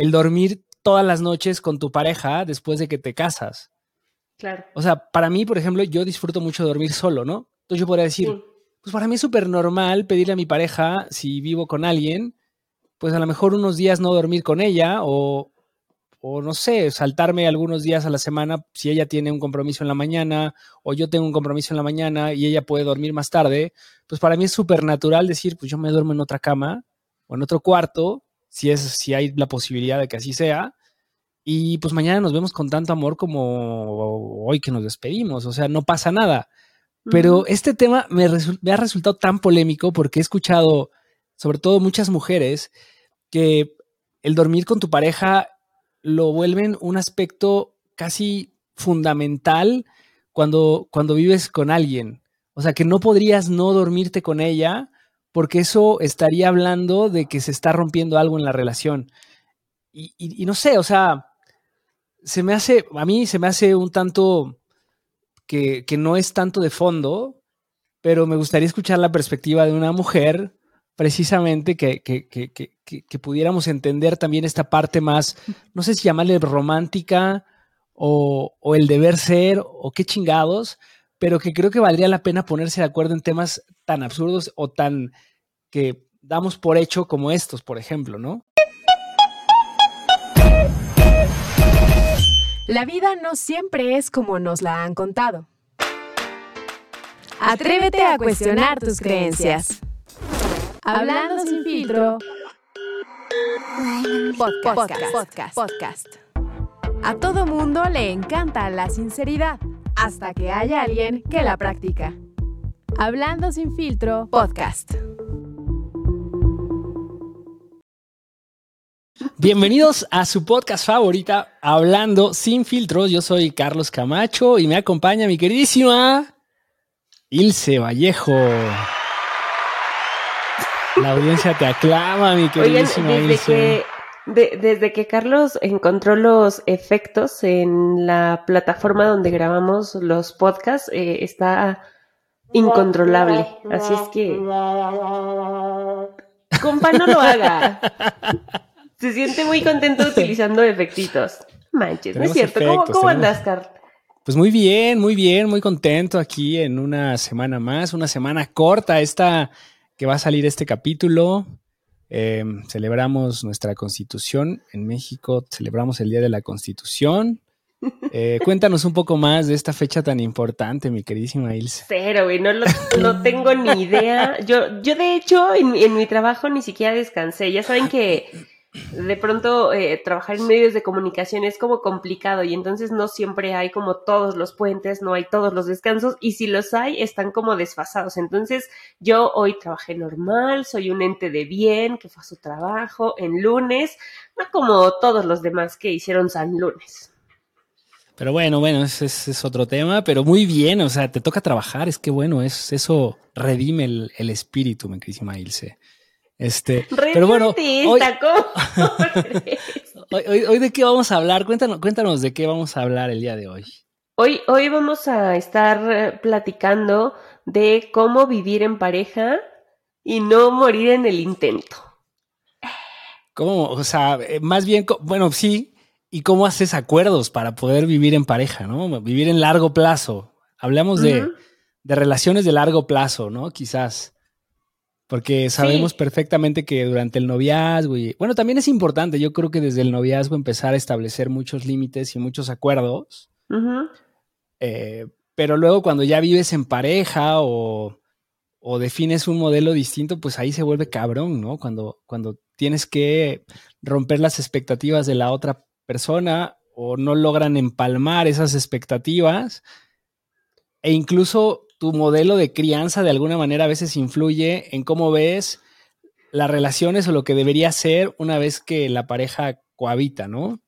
el dormir todas las noches con tu pareja después de que te casas. Claro. O sea, para mí, por ejemplo, yo disfruto mucho dormir solo, ¿no? Entonces yo podría decir, pues para mí es súper normal pedirle a mi pareja, si vivo con alguien, pues a lo mejor unos días no dormir con ella o, o no sé, saltarme algunos días a la semana si ella tiene un compromiso en la mañana o yo tengo un compromiso en la mañana y ella puede dormir más tarde, pues para mí es súper natural decir, pues yo me duermo en otra cama o en otro cuarto, si, es, si hay la posibilidad de que así sea, y pues mañana nos vemos con tanto amor como hoy que nos despedimos, o sea, no pasa nada. Pero este tema me, ha resultado tan polémico porque he escuchado, sobre todo muchas mujeres, que el dormir con tu pareja lo vuelven un aspecto casi fundamental cuando, cuando vives con alguien. O sea, que no podrías no dormirte con ella porque eso estaría hablando de que se está rompiendo algo en la relación. y no sé, o sea, se me hace, a mí se me hace un tanto que, no es tanto de fondo, pero me gustaría escuchar la perspectiva de una mujer precisamente que, que, pudiéramos entender también esta parte más, no sé si llamarle romántica o, o, el deber ser o qué chingados, pero que creo que valdría la pena ponerse de acuerdo en temas tan absurdos o tan que damos por hecho como estos, por ejemplo, ¿no? La vida no siempre es como nos la han contado. Atrévete a cuestionar tus creencias. Hablando sin filtro. Podcast, podcast, A todo mundo le encanta la sinceridad, hasta que haya alguien que la practica. Hablando sin filtro, podcast. Bienvenidos a su podcast favorita, Hablando sin filtros. Yo soy Carlos Camacho y me acompaña mi queridísima Ilse Vallejo. La audiencia te aclama, mi queridísima desde Ilse. Que, desde que Carlos encontró los efectos en la plataforma donde grabamos los podcasts, eh, está incontrolable. Así es que. Compa, no lo haga. Se siente muy contento utilizando efectitos. Manches, no es cierto. ¿Cómo, andas, Carl? Pues muy bien, muy bien, muy contento aquí en una semana más, una semana corta esta que va a salir este capítulo. Em, celebramos nuestra constitución en México, celebramos el Día de la Constitución. Eh, cuéntanos un poco más de esta fecha tan importante, mi queridísima Ilse. Cero, güey, no, no tengo ni idea. Yo, yo de hecho, en mi trabajo ni siquiera descansé. Ya saben que de pronto eh, trabajar en medios de comunicación es como complicado y entonces no siempre hay como todos los puentes, no hay todos los descansos y si los hay están como desfasados. Entonces yo hoy trabajé normal, soy un ente de bien que fue a su trabajo en lunes, no como todos los demás que hicieron San Lunes. Pero bueno, bueno, ese, es otro tema, pero muy bien, o sea, te toca trabajar, es que bueno, es, eso redime el, el espíritu, me querísima Ilse. Este, pero bueno, hoy, hoy, de qué vamos a hablar, cuéntanos, cuéntanos de qué vamos a hablar el día de hoy. Hoy, hoy vamos a estar eh, platicando de cómo vivir en pareja y no morir en el intento. ¿Cómo? O sea, eh, más bien, bueno, sí, y cómo haces acuerdos para poder vivir en pareja, ¿no? Vivir en largo plazo. Hablamos de, de relaciones de largo plazo, ¿no? Quizás. Porque sabemos perfectamente que durante el noviazgo y bueno, también es importante, yo creo que desde el noviazgo empezar a establecer muchos límites y muchos acuerdos. Eh, pero luego cuando ya vives en pareja o, o, defines un modelo distinto, pues ahí se vuelve cabrón, ¿no? Cuando, cuando tienes que romper las expectativas de la otra persona o no logran empalmar esas expectativas e incluso tu modelo de crianza de alguna manera a veces influye en cómo ves las relaciones o lo que debería ser una vez que la pareja cohabita, ¿no?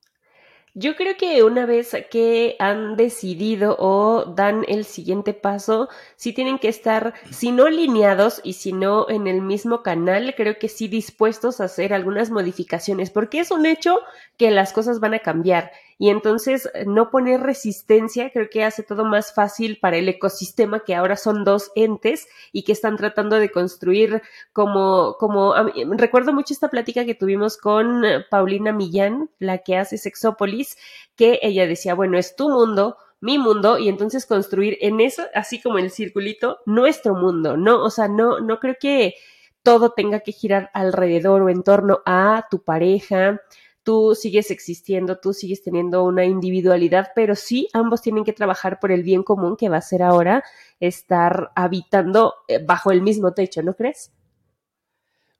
Yo creo que una vez que han decidido o dan el siguiente paso, sí tienen que estar, si no alineados y si no en el mismo canal, creo que sí dispuestos a hacer algunas modificaciones, porque es un hecho que las cosas van a cambiar y entonces no poner resistencia creo que hace todo más fácil para el ecosistema que ahora son dos entes y que están tratando de construir como, como, recuerdo mucho esta plática que tuvimos con Paulina Millán, la que hace Sexópolis, que ella decía, bueno, es tu mundo, mi mundo y entonces construir en eso, así como el circulito, nuestro mundo, ¿no? O sea, no, no creo que todo tenga que girar alrededor o en torno a tu pareja, tú sigues existiendo, tú sigues teniendo una individualidad, pero sí ambos tienen que trabajar por el bien común que va a ser ahora estar habitando eh, bajo el mismo techo, ¿no crees?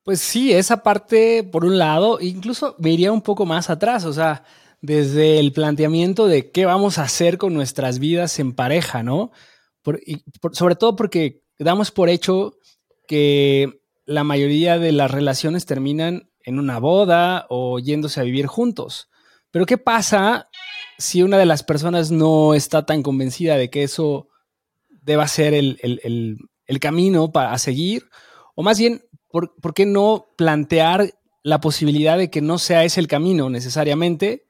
Pues sí, esa parte, por un lado, incluso me iría un poco más atrás, o sea, desde el planteamiento de qué vamos a hacer con nuestras vidas en pareja, ¿no? sobre todo porque damos por hecho que la mayoría de las relaciones terminan en una boda o yéndose a vivir juntos. Pero ¿qué pasa si una de las personas no está tan convencida de que eso deba ser el, camino para, a seguir? O más bien, ¿por, ¿por, qué no plantear la posibilidad de que no sea ese el camino necesariamente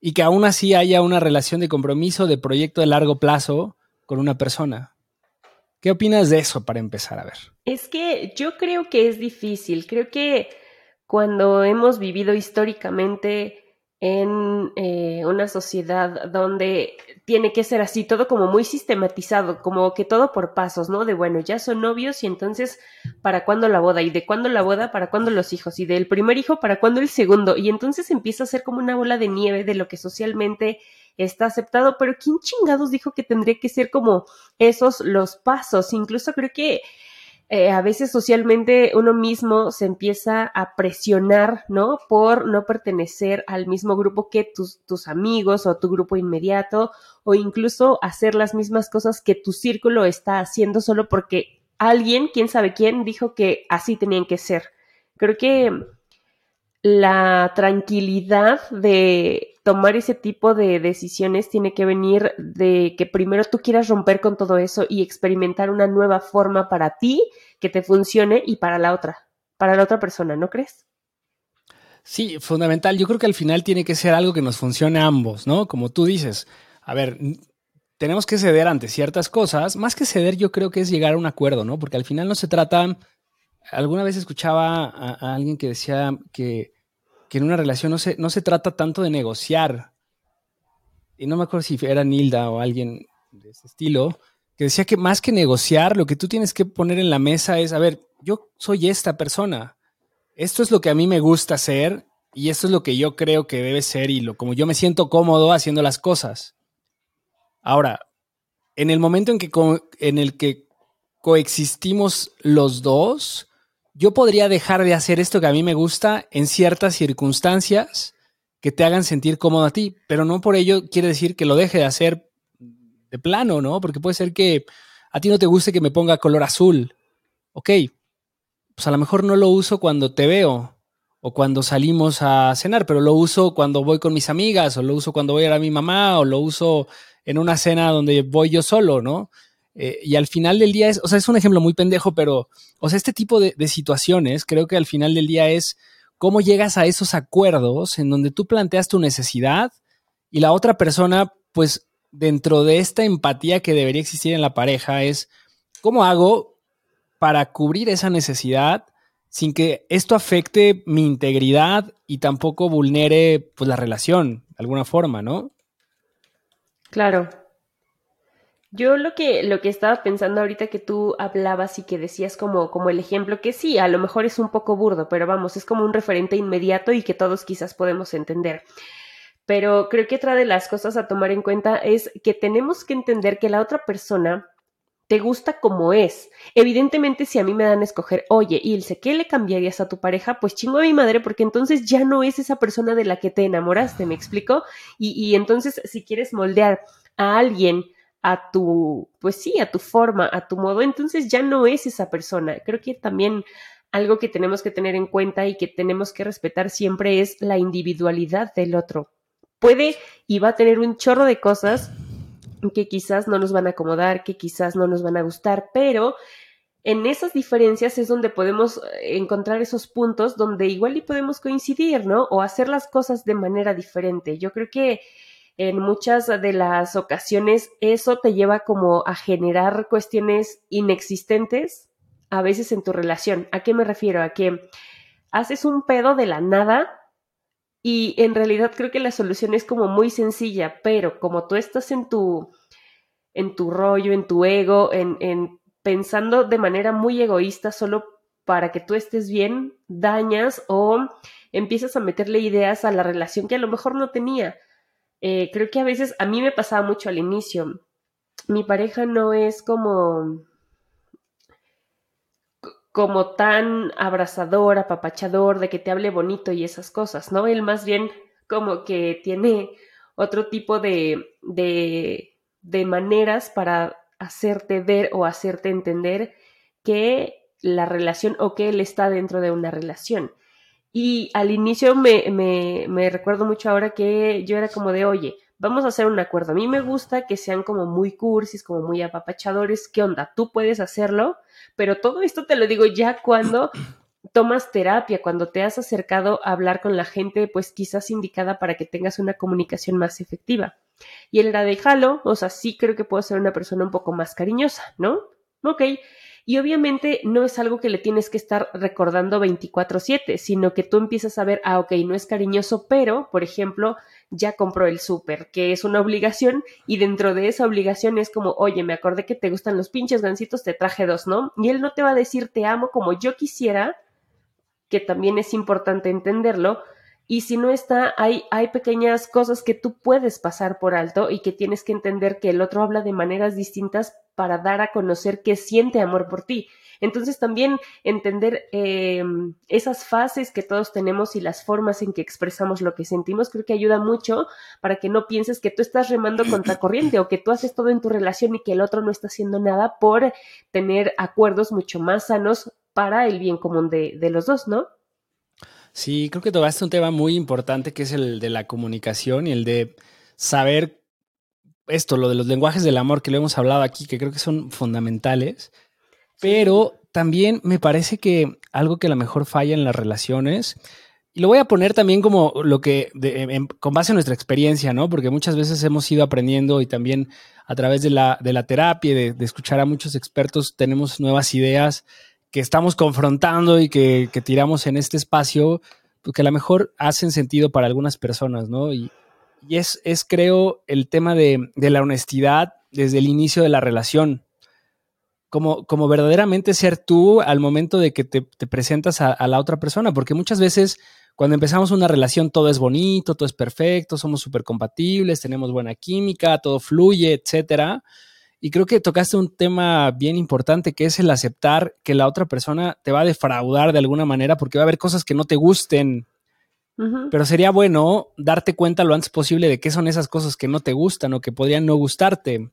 y que aún así haya una relación de compromiso, de proyecto de largo plazo con una persona. ¿Qué opinas de eso para empezar a ver? Es que yo creo que es difícil. Creo que cuando hemos vivido históricamente en eh, una sociedad donde tiene que ser así, todo como muy sistematizado, como que todo por pasos, ¿no? De bueno, ya son novios y entonces, ¿para cuándo la boda? Y de cuándo la boda, ¿para cuándo los hijos? Y del primer hijo, ¿para cuándo el segundo? Y entonces empieza a ser como una bola de nieve de lo que socialmente está aceptado, pero ¿quién chingados dijo que tendría que ser como esos los pasos? Incluso creo que eh, a veces socialmente uno mismo se empieza a presionar, ¿no? Por no pertenecer al mismo grupo que tus, tus amigos o tu grupo inmediato, o incluso hacer las mismas cosas que tu círculo está haciendo solo porque alguien, quién sabe quién, dijo que así tenían que ser. Creo que la tranquilidad de tomar ese tipo de decisiones tiene que venir de que primero tú quieras romper con todo eso y experimentar una nueva forma para ti que te funcione y para la otra, para la otra persona, ¿no crees? Sí, fundamental. Yo creo que al final tiene que ser algo que nos funcione a ambos, ¿no? Como tú dices, a ver, tenemos que ceder ante ciertas cosas. Más que ceder, yo creo que es llegar a un acuerdo, ¿no? Porque al final no se trata alguna vez escuchaba a, alguien que decía que, en una relación no se, no se trata tanto de negociar. Y no me acuerdo si era Nilda o alguien de ese estilo, que decía que más que negociar, lo que tú tienes que poner en la mesa es, a ver, yo soy esta persona. Esto es lo que a mí me gusta hacer y esto es lo que yo creo que debe ser y lo como yo me siento cómodo haciendo las cosas. Ahora, en el momento en que en el que coexistimos los dos, yo podría dejar de hacer esto que a mí me gusta en ciertas circunstancias que te hagan sentir cómodo a ti, pero no por ello quiere decir que lo deje de hacer de plano, ¿no? Porque puede ser que a ti no te guste que me ponga color azul. Ok, pues a lo mejor no lo uso cuando te veo o cuando salimos a cenar, pero lo uso cuando voy con mis amigas o lo uso cuando voy a ver a mi mamá o lo uso en una cena donde voy yo solo, ¿no? Eh, y al final del día es, o sea, es un ejemplo muy pendejo, pero, o sea, este tipo de, situaciones creo que al final del día es cómo llegas a esos acuerdos en donde tú planteas tu necesidad y la otra persona, pues dentro de esta empatía que debería existir en la pareja es, ¿cómo hago para cubrir esa necesidad sin que esto afecte mi integridad y tampoco vulnere pues la relación de alguna forma, ¿no? Claro, yo lo que, lo que estaba pensando ahorita que tú hablabas y que decías como, como el ejemplo, que sí, a lo mejor es un poco burdo, pero vamos, es como un referente inmediato y que todos quizás podemos entender. Pero creo que otra de las cosas a tomar en cuenta es que tenemos que entender que la otra persona te gusta como es. Evidentemente, si a mí me dan a escoger, oye, Ilse, ¿qué le cambiarías a tu pareja? Pues chingo a mi madre, porque entonces ya no es esa persona de la que te enamoraste, ¿me explico? Y, y entonces, si quieres moldear a alguien a tu, pues sí, a tu forma, a tu modo, entonces ya no es esa persona. Creo que también algo que tenemos que tener en cuenta y que tenemos que respetar siempre es la individualidad del otro. Puede y va a tener un chorro de cosas que quizás no nos van a acomodar, que quizás no nos van a gustar, pero en esas diferencias es donde podemos encontrar esos puntos donde igual y podemos coincidir, ¿no? O hacer las cosas de manera diferente. Yo creo que en muchas de las ocasiones eso te lleva como a generar cuestiones inexistentes a veces en tu relación. ¿A qué me refiero? A que haces un pedo de la nada y en realidad creo que la solución es como muy sencilla, pero como tú estás en tu, en tu rollo, en tu ego, en, en pensando de manera muy egoísta solo para que tú estés bien, dañas o empiezas a meterle ideas a la relación que a lo mejor no tenía. Eh, creo que a veces a mí me pasaba mucho al inicio. Mi pareja no es como como tan abrazador, apapachador, de que te hable bonito y esas cosas, ¿no? Él más bien como que tiene otro tipo de, de, de maneras para hacerte ver o hacerte entender que la relación o que él está dentro de una relación. Y al inicio me, me, me recuerdo mucho ahora que yo era como de, oye, vamos a hacer un acuerdo. A mí me gusta que sean como muy cursis, como muy apapachadores. ¿Qué onda? Tú puedes hacerlo, pero todo esto te lo digo ya cuando tomas terapia, cuando te has acercado a hablar con la gente, pues quizás indicada para que tengas una comunicación más efectiva. Y él era de jalo, o sea, sí creo que puedo ser una persona un poco más cariñosa, ¿no? Ok, y obviamente no es algo que le tienes que estar recordando 24/7, sino que tú empiezas a ver, ah, ok, no es cariñoso, pero, por ejemplo, ya compró el súper, que es una obligación, y dentro de esa obligación es como, oye, me acordé que te gustan los pinches gancitos, te traje dos, ¿no? Y él no te va a decir te amo como yo quisiera, que también es importante entenderlo, y si no está, hay, hay pequeñas cosas que tú puedes pasar por alto y que tienes que entender que el otro habla de maneras distintas para dar a conocer que siente amor por ti. Entonces también entender eh, esas fases que todos tenemos y las formas en que expresamos lo que sentimos creo que ayuda mucho para que no pienses que tú estás remando contra corriente o que tú haces todo en tu relación y que el otro no está haciendo nada por tener acuerdos mucho más sanos para el bien común de, de los dos, ¿no? Sí, creo que tocaste un tema muy importante que es el de la comunicación y el de saber esto, lo de los lenguajes del amor que lo hemos hablado aquí, que creo que son fundamentales, pero también me parece que algo que a lo mejor falla en las relaciones, y lo voy a poner también como lo que, con base en nuestra experiencia, ¿no? Porque muchas veces hemos ido aprendiendo y también a través de la, de la terapia, de, de escuchar a muchos expertos, tenemos nuevas ideas que estamos confrontando y que, tiramos en este espacio, pues, que a lo mejor hacen sentido para algunas personas, ¿no? Es, es, creo, el tema de, la honestidad desde el inicio de la relación. Como, como verdaderamente ser tú al momento de que te, presentas a, a, la otra persona, porque muchas veces cuando empezamos una relación todo es bonito, todo es perfecto, somos súper compatibles, tenemos buena química, todo fluye, etcétera y creo que tocaste un tema bien importante que es el aceptar que la otra persona te va a defraudar de alguna manera porque va a haber cosas que no te gusten. Pero sería bueno darte cuenta lo antes posible de qué son esas cosas que no te gustan o que podrían no gustarte.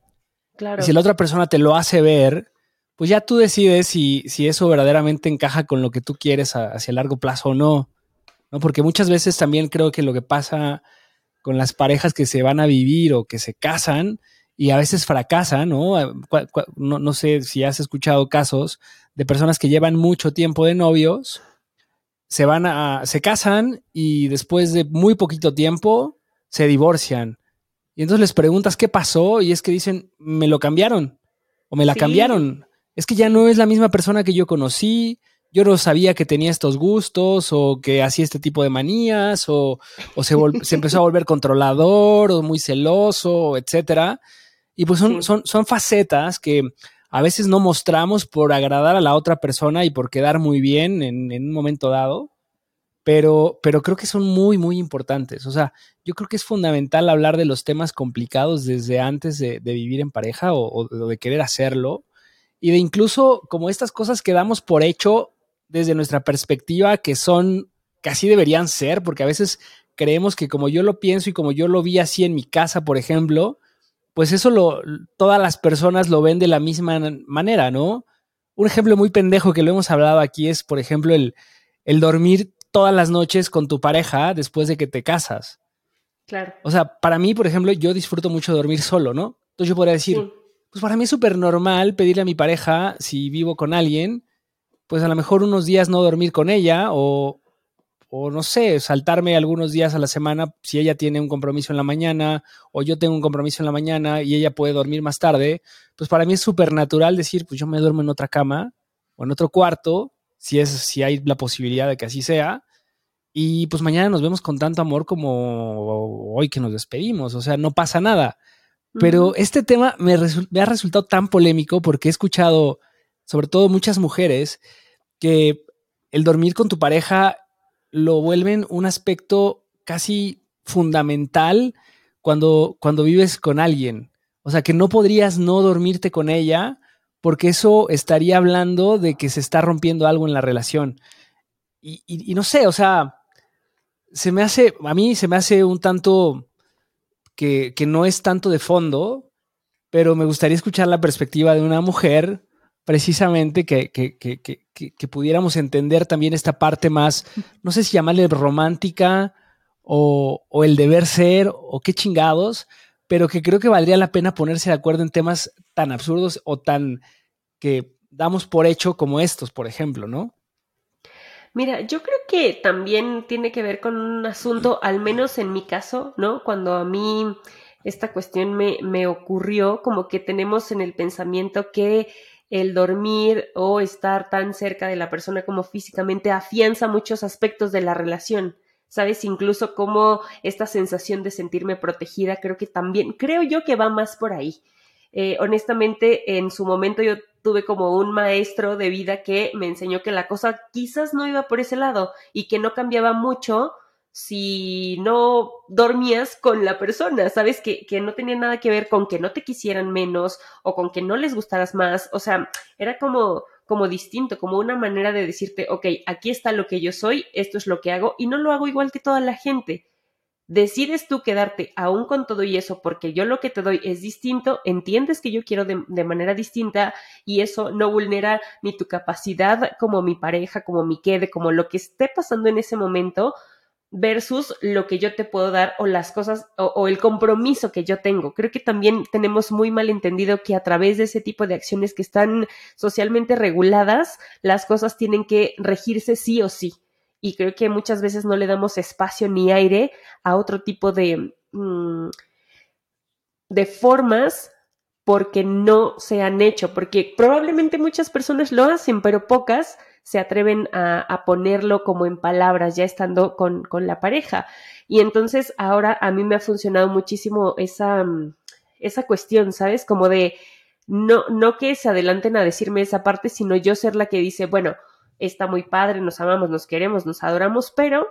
Claro. Y si la otra persona te lo hace ver, pues ya tú decides si, si eso verdaderamente encaja con lo que tú quieres hacia largo plazo o no. ¿no? Porque muchas veces también creo que lo que pasa con las parejas que se van a vivir o que se casan y a veces fracasan, ¿no? ¿no? No sé si has escuchado casos de personas que llevan mucho tiempo de novios, se van a, se casan y después de muy poquito tiempo se divorcian. Y entonces les preguntas qué pasó y es que dicen, me lo cambiaron o me la cambiaron. Es que ya no es la misma persona que yo conocí, yo no sabía que tenía estos gustos o que hacía este tipo de manías o, se, se empezó a volver controlador o muy celoso, etcétera. Y pues son, son, son facetas que a veces no mostramos por agradar a la otra persona y por quedar muy bien en, un momento dado, pero, pero creo que son muy, muy importantes. O sea, yo creo que es fundamental hablar de los temas complicados desde antes de, vivir en pareja o, de querer hacerlo y de incluso como estas cosas que damos por hecho desde nuestra perspectiva que son, que así deberían ser, porque a veces creemos que como yo lo pienso y como yo lo vi así en mi casa, por ejemplo, pues eso lo, todas las personas lo ven de la misma manera, ¿no? Un ejemplo muy pendejo que lo hemos hablado aquí es, por ejemplo, el, el dormir todas las noches con tu pareja después de que te casas. Claro. O sea, para mí, por ejemplo, yo disfruto mucho dormir solo, ¿no? Entonces yo podría decir, pues para mí es súper normal pedirle a mi pareja, si vivo con alguien, pues a lo mejor unos días no dormir con ella o o no sé, saltarme algunos días a la semana si ella tiene un compromiso en la mañana o yo tengo un compromiso en la mañana y ella puede dormir más tarde, pues para mí es súper natural decir, pues yo me duermo en otra cama o en otro cuarto, si, es, si hay la posibilidad de que así sea. Y pues mañana nos vemos con tanto amor como hoy que nos despedimos, o sea, no pasa nada. Pero este tema me, me ha resultado tan polémico porque he escuchado, sobre todo muchas mujeres, que el dormir con tu pareja lo vuelven un aspecto casi fundamental cuando, cuando vives con alguien. O sea, que no podrías no dormirte con ella porque eso estaría hablando de que se está rompiendo algo en la relación. Y, no sé, o sea, se me hace, a mí se me hace un tanto que, que no es tanto de fondo, pero me gustaría escuchar la perspectiva de una mujer precisamente que, que, pudiéramos entender también esta parte más, no sé si llamarle romántica o, el deber ser o qué chingados, pero que creo que valdría la pena ponerse de acuerdo en temas tan absurdos o tan que damos por hecho como estos, por ejemplo, ¿no? Mira, yo creo que también tiene que ver con un asunto, al menos en mi caso, ¿no? Cuando a mí esta cuestión me, me ocurrió, como que tenemos en el pensamiento que el dormir o estar tan cerca de la persona como físicamente afianza muchos aspectos de la relación. ¿Sabes? Incluso como esta sensación de sentirme protegida, creo que también, creo yo que va más por ahí. Eh, honestamente, en su momento yo tuve como un maestro de vida que me enseñó que la cosa quizás no iba por ese lado y que no cambiaba mucho si no dormías con la persona, ¿sabes? Que, que, no tenía nada que ver con que no te quisieran menos o con que no les gustaras más, o sea, era como, como distinto, como una manera de decirte, ok, aquí está lo que yo soy, esto es lo que hago y no lo hago igual que toda la gente. Decides tú quedarte aún con todo y eso porque yo lo que te doy es distinto, entiendes que yo quiero de, de manera distinta y eso no vulnera ni tu capacidad como mi pareja, como mi quede, como lo que esté pasando en ese momento, versus lo que yo te puedo dar o las cosas o, el compromiso que yo tengo. Creo que también tenemos muy mal entendido que a través de ese tipo de acciones que están socialmente reguladas, las cosas tienen que regirse sí o sí. Y creo que muchas veces no le damos espacio ni aire a otro tipo de, mm, de formas porque no se han hecho, porque probablemente muchas personas lo hacen, pero pocas se atreven a, ponerlo como en palabras ya estando con, con, la pareja. Y entonces ahora a mí me ha funcionado muchísimo esa, mm, esa cuestión, ¿sabes? Como de no, no que se adelanten a decirme esa parte, sino yo ser la que dice, bueno, está muy padre, nos amamos, nos queremos, nos adoramos, pero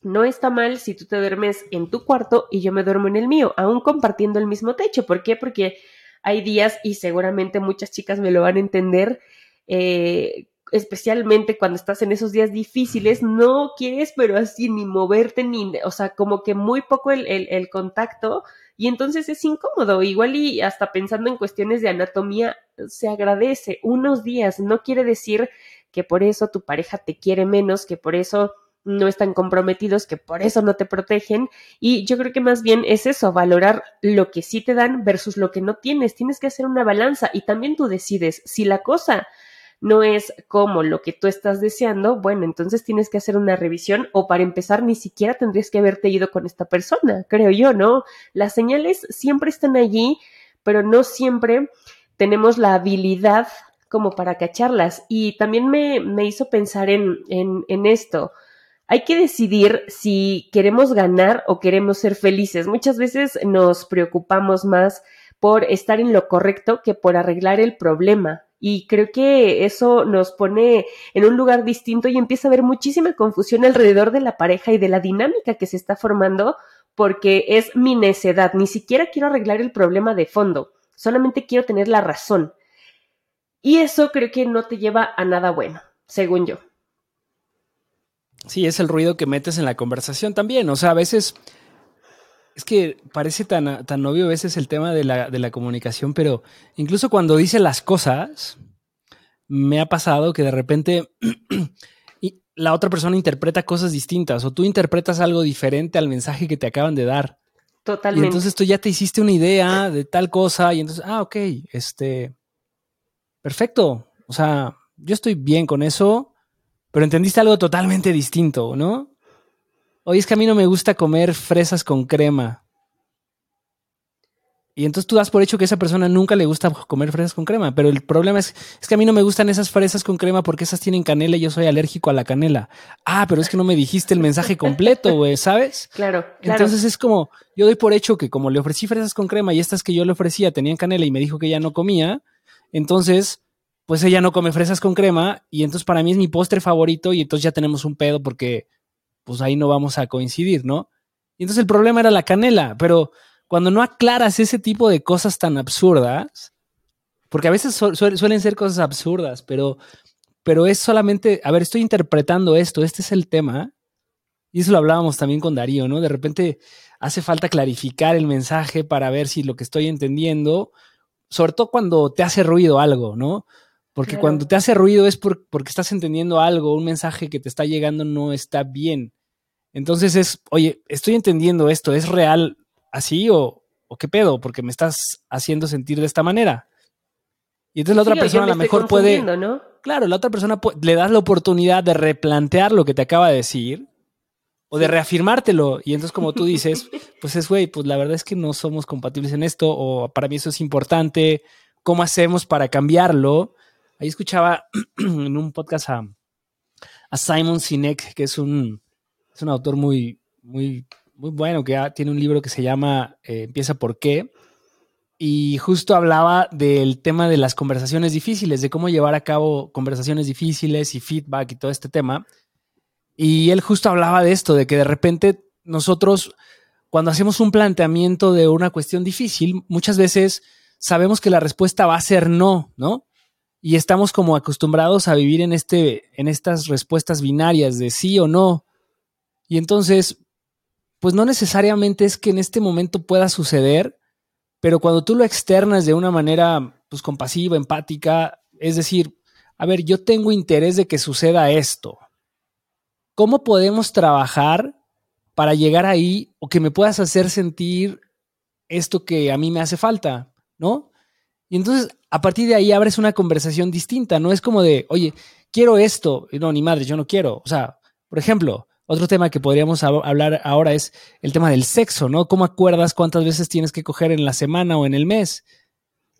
no está mal si tú te duermes en tu cuarto y yo me duermo en el mío, aún compartiendo el mismo techo. ¿Por qué? Porque hay días, y seguramente muchas chicas me lo van a entender, eh, especialmente cuando estás en esos días difíciles, no quieres, pero así ni moverte, ni, o sea, como que muy poco el, el, contacto y entonces es incómodo. Igual y hasta pensando en cuestiones de anatomía, se agradece unos días. No quiere decir que por eso tu pareja te quiere menos, que por eso no están comprometidos, que por eso no te protegen. Y yo creo que más bien es eso, valorar lo que sí te dan versus lo que no tienes. Tienes que hacer una balanza y también tú decides si la cosa no es como lo que tú estás deseando, bueno, entonces tienes que hacer una revisión o para empezar ni siquiera tendrías que haberte ido con esta persona, creo yo, ¿no? Las señales siempre están allí, pero no siempre tenemos la habilidad como para cacharlas. Y también me, me hizo pensar en, en, en esto. Hay que decidir si queremos ganar o queremos ser felices. Muchas veces nos preocupamos más por estar en lo correcto que por arreglar el problema. Y creo que eso nos pone en un lugar distinto y empieza a haber muchísima confusión alrededor de la pareja y de la dinámica que se está formando porque es mi necedad. Ni siquiera quiero arreglar el problema de fondo, solamente quiero tener la razón. Y eso creo que no te lleva a nada bueno, según yo. Sí, es el ruido que metes en la conversación también. O sea, a veces es que parece tan, tan obvio a veces el tema de la, de la comunicación, pero incluso cuando dice las cosas, me ha pasado que de repente la otra persona interpreta cosas distintas o tú interpretas algo diferente al mensaje que te acaban de dar. Totalmente. Y entonces tú ya te hiciste una idea de tal cosa y entonces, ah, ok, este, perfecto. O sea, yo estoy bien con eso, pero entendiste algo totalmente distinto, ¿no? Oye, es que a mí no me gusta comer fresas con crema. Y entonces tú das por hecho que a esa persona nunca le gusta comer fresas con crema, pero el problema es, es que a mí no me gustan esas fresas con crema porque esas tienen canela y yo soy alérgico a la canela. Ah, pero es que no me dijiste el mensaje completo, güey, ¿sabes? Claro, claro. Entonces es como, yo doy por hecho que como le ofrecí fresas con crema y estas que yo le ofrecía tenían canela y me dijo que ella no comía, entonces, pues ella no come fresas con crema y entonces para mí es mi postre favorito y entonces ya tenemos un pedo porque pues ahí no vamos a coincidir, ¿no? Y entonces el problema era la canela, pero cuando no aclaras ese tipo de cosas tan absurdas, porque a veces suelen ser cosas absurdas, pero, pero es solamente, a ver, estoy interpretando esto, este es el tema, y eso lo hablábamos también con Darío, ¿no? De repente hace falta clarificar el mensaje para ver si lo que estoy entendiendo, sobre todo cuando te hace ruido algo, ¿no? Porque cuando te hace ruido es porque estás entendiendo algo, un mensaje que te está llegando no está bien. Entonces es, oye, estoy entendiendo esto, ¿es real así o, qué pedo? Porque me estás haciendo sentir de esta manera. Y entonces la otra persona a lo mejor puede... ¿no? Claro, la otra persona le das la oportunidad de replantear lo que te acaba de decir o de reafirmártelo. Y entonces, como tú dices, pues es, güey, pues la verdad es que no somos compatibles en esto, o para mí eso es importante. ¿Cómo hacemos para cambiarlo? Ahí escuchaba en un podcast a, a Simon Sinek, que es un, es un autor muy, muy muy bueno, que tiene un libro que se llama eh, Empieza por qué. Y justo hablaba del tema de las conversaciones difíciles, de cómo llevar a cabo conversaciones difíciles y feedback y todo este tema. Y él justo hablaba de esto, de que de repente nosotros, cuando hacemos un planteamiento de una cuestión difícil, muchas veces sabemos que la respuesta va a ser no, ¿no? Y estamos como acostumbrados a vivir en, este, en estas respuestas binarias de sí o no. Y entonces pues no necesariamente es que en este momento pueda suceder, pero cuando tú lo externas de una manera pues compasiva, empática, es decir, a ver, yo tengo interés de que suceda esto. ¿Cómo podemos trabajar para llegar ahí o que me puedas hacer sentir esto que a mí me hace falta, ¿no? Y entonces, a partir de ahí abres una conversación distinta, no es como de, oye, quiero esto, no, ni madre, yo no quiero. O sea, por ejemplo, otro tema que podríamos hablar ahora es el tema del sexo, ¿no? ¿Cómo acuerdas cuántas veces tienes que coger en la semana o en el mes?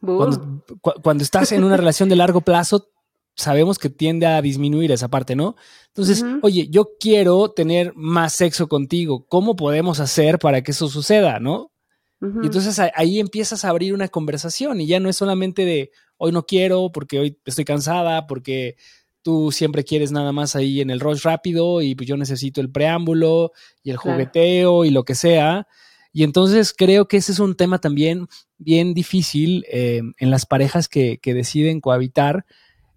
Cuando, estás en una relación de largo plazo, sabemos que tiende a disminuir esa parte, ¿no? Entonces, oye, yo quiero tener más sexo contigo. ¿Cómo podemos hacer para que eso suceda, no? Y entonces ahí empiezas a abrir una conversación y ya no es solamente de hoy no quiero porque hoy estoy cansada, porque tú siempre quieres nada más ahí en el rush rápido y pues yo necesito el preámbulo y el jugueteo y lo que sea. Y entonces creo que ese es un tema también bien difícil eh, en las parejas que, deciden cohabitar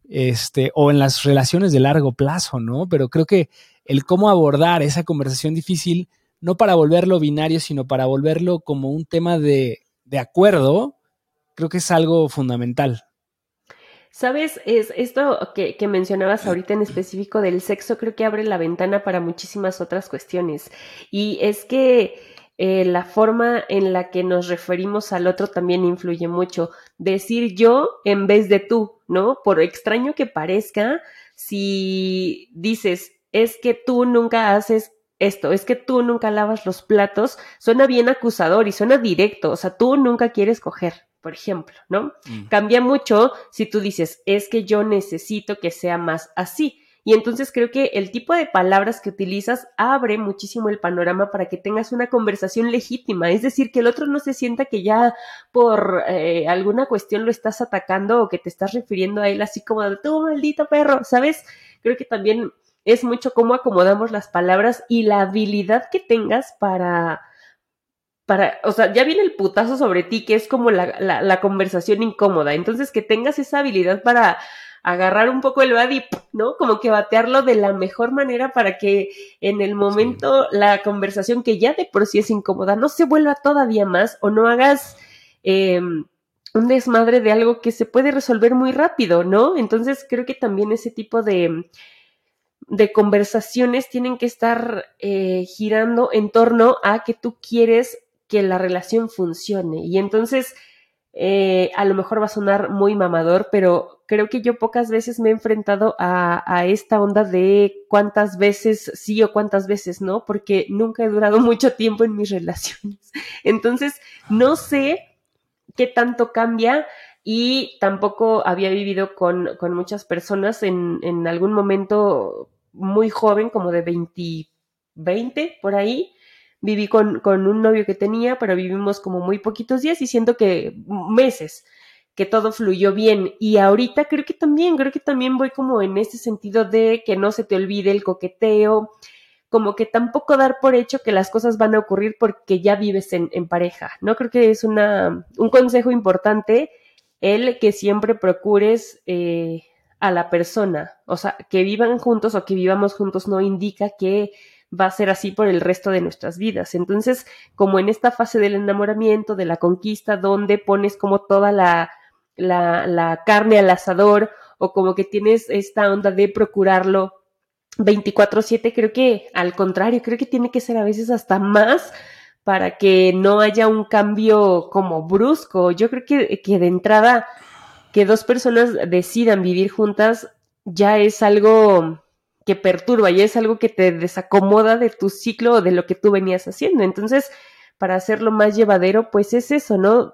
este, o en las relaciones de largo plazo, ¿no? Pero creo que el cómo abordar esa conversación difícil, no para volverlo binario, sino para volverlo como un tema de, de acuerdo, creo que es algo fundamental. Sabes, es esto que, mencionabas ahorita en específico del sexo, creo que abre la ventana para muchísimas otras cuestiones. Y es que eh, la forma en la que nos referimos al otro también influye mucho. Decir yo en vez de tú, ¿no? Por extraño que parezca, si dices, es que tú nunca haces esto, es que tú nunca lavas los platos, suena bien acusador y suena directo, o sea, tú nunca quieres coger, por ejemplo, ¿no? Mm. Cambia mucho si tú dices, es que yo necesito que sea más así. Y entonces creo que el tipo de palabras que utilizas abre muchísimo el panorama para que tengas una conversación legítima, es decir, que el otro no se sienta que ya por eh, alguna cuestión lo estás atacando o que te estás refiriendo a él así como de tú maldito perro, ¿sabes? Creo que también es mucho cómo acomodamos las palabras y la habilidad que tengas para para, o sea, ya viene el putazo sobre ti, que es como la, la, conversación incómoda. Entonces, que tengas esa habilidad para agarrar un poco el body, ¿no? Como que batearlo de la mejor manera para que en el momento la conversación que ya de por sí es incómoda no se vuelva todavía más o no hagas em, un desmadre de algo que se puede resolver muy rápido, ¿no? Entonces creo que también ese tipo de, de conversaciones tienen que estar eh, girando en torno a que tú quieres que la relación funcione. Y entonces eh, a lo mejor va a sonar muy mamador, pero creo que yo pocas veces me he enfrentado a, esta onda de cuántas veces sí o cuántas veces no, porque nunca he durado mucho tiempo en mis relaciones. Entonces, no sé qué tanto cambia y tampoco había vivido con, con muchas personas en, en, algún momento muy joven, como de 20, 20 por ahí. Viví con, con un novio que tenía, pero vivimos como muy poquitos días y siento que meses, que todo fluyó bien. Y ahorita creo que también, creo que también voy como en ese sentido de que no se te olvide el coqueteo, como que tampoco dar por hecho que las cosas van a ocurrir porque ya vives en, en pareja, ¿no? Creo que es una, un consejo importante el que siempre procures eh, a la persona, o sea, que vivan juntos o que vivamos juntos no indica que va a ser así por el resto de nuestras vidas. Entonces, como en esta fase del enamoramiento, de la conquista, donde pones como toda la, la, carne al asador o como que tienes esta onda de procurarlo 24/7, creo que al contrario, creo que tiene que ser a veces hasta más para que no haya un cambio como brusco. Yo creo que, que de entrada que dos personas decidan vivir juntas ya es algo que perturba, ya es algo que te desacomoda de tu ciclo o de lo que tú venías haciendo. Entonces, para hacerlo más llevadero, pues es eso, ¿no?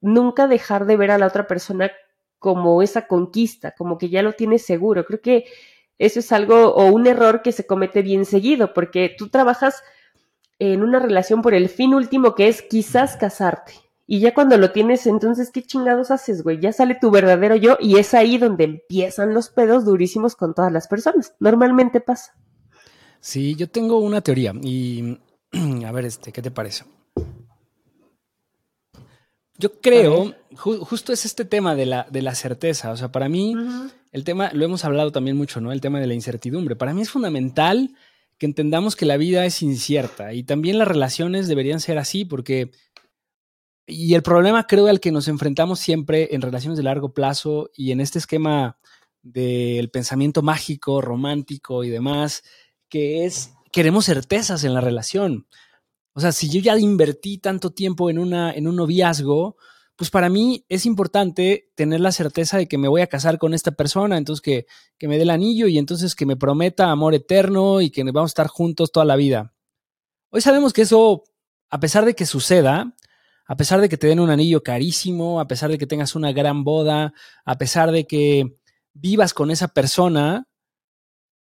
Nunca dejar de ver a la otra persona como esa conquista, como que ya lo tienes seguro. Creo que eso es algo o un error que se comete bien seguido, porque tú trabajas en una relación por el fin último que es quizás casarte. Y ya cuando lo tienes, entonces, ¿qué chingados haces, güey? Ya sale tu verdadero yo y es ahí donde empiezan los pedos durísimos con todas las personas. Normalmente pasa. Sí, yo tengo una teoría y a ver, este, ¿qué te parece? Yo creo, ju justo es este tema de la, de la certeza. O sea, para mí, uh -huh. el tema, lo hemos hablado también mucho, ¿no? El tema de la incertidumbre. Para mí es fundamental que entendamos que la vida es incierta y también las relaciones deberían ser así porque y el problema creo al que nos enfrentamos siempre en relaciones de largo plazo y en este esquema del pensamiento mágico, romántico y demás, que es queremos certezas en la relación. O sea, si yo ya invertí tanto tiempo en, una, en un noviazgo, pues para mí es importante tener la certeza de que me voy a casar con esta persona, entonces que, que me dé el anillo y entonces que me prometa amor eterno y que vamos a estar juntos toda la vida. Hoy sabemos que eso, a pesar de que suceda, a pesar de que te den un anillo carísimo, a pesar de que tengas una gran boda, a pesar de que vivas con esa persona,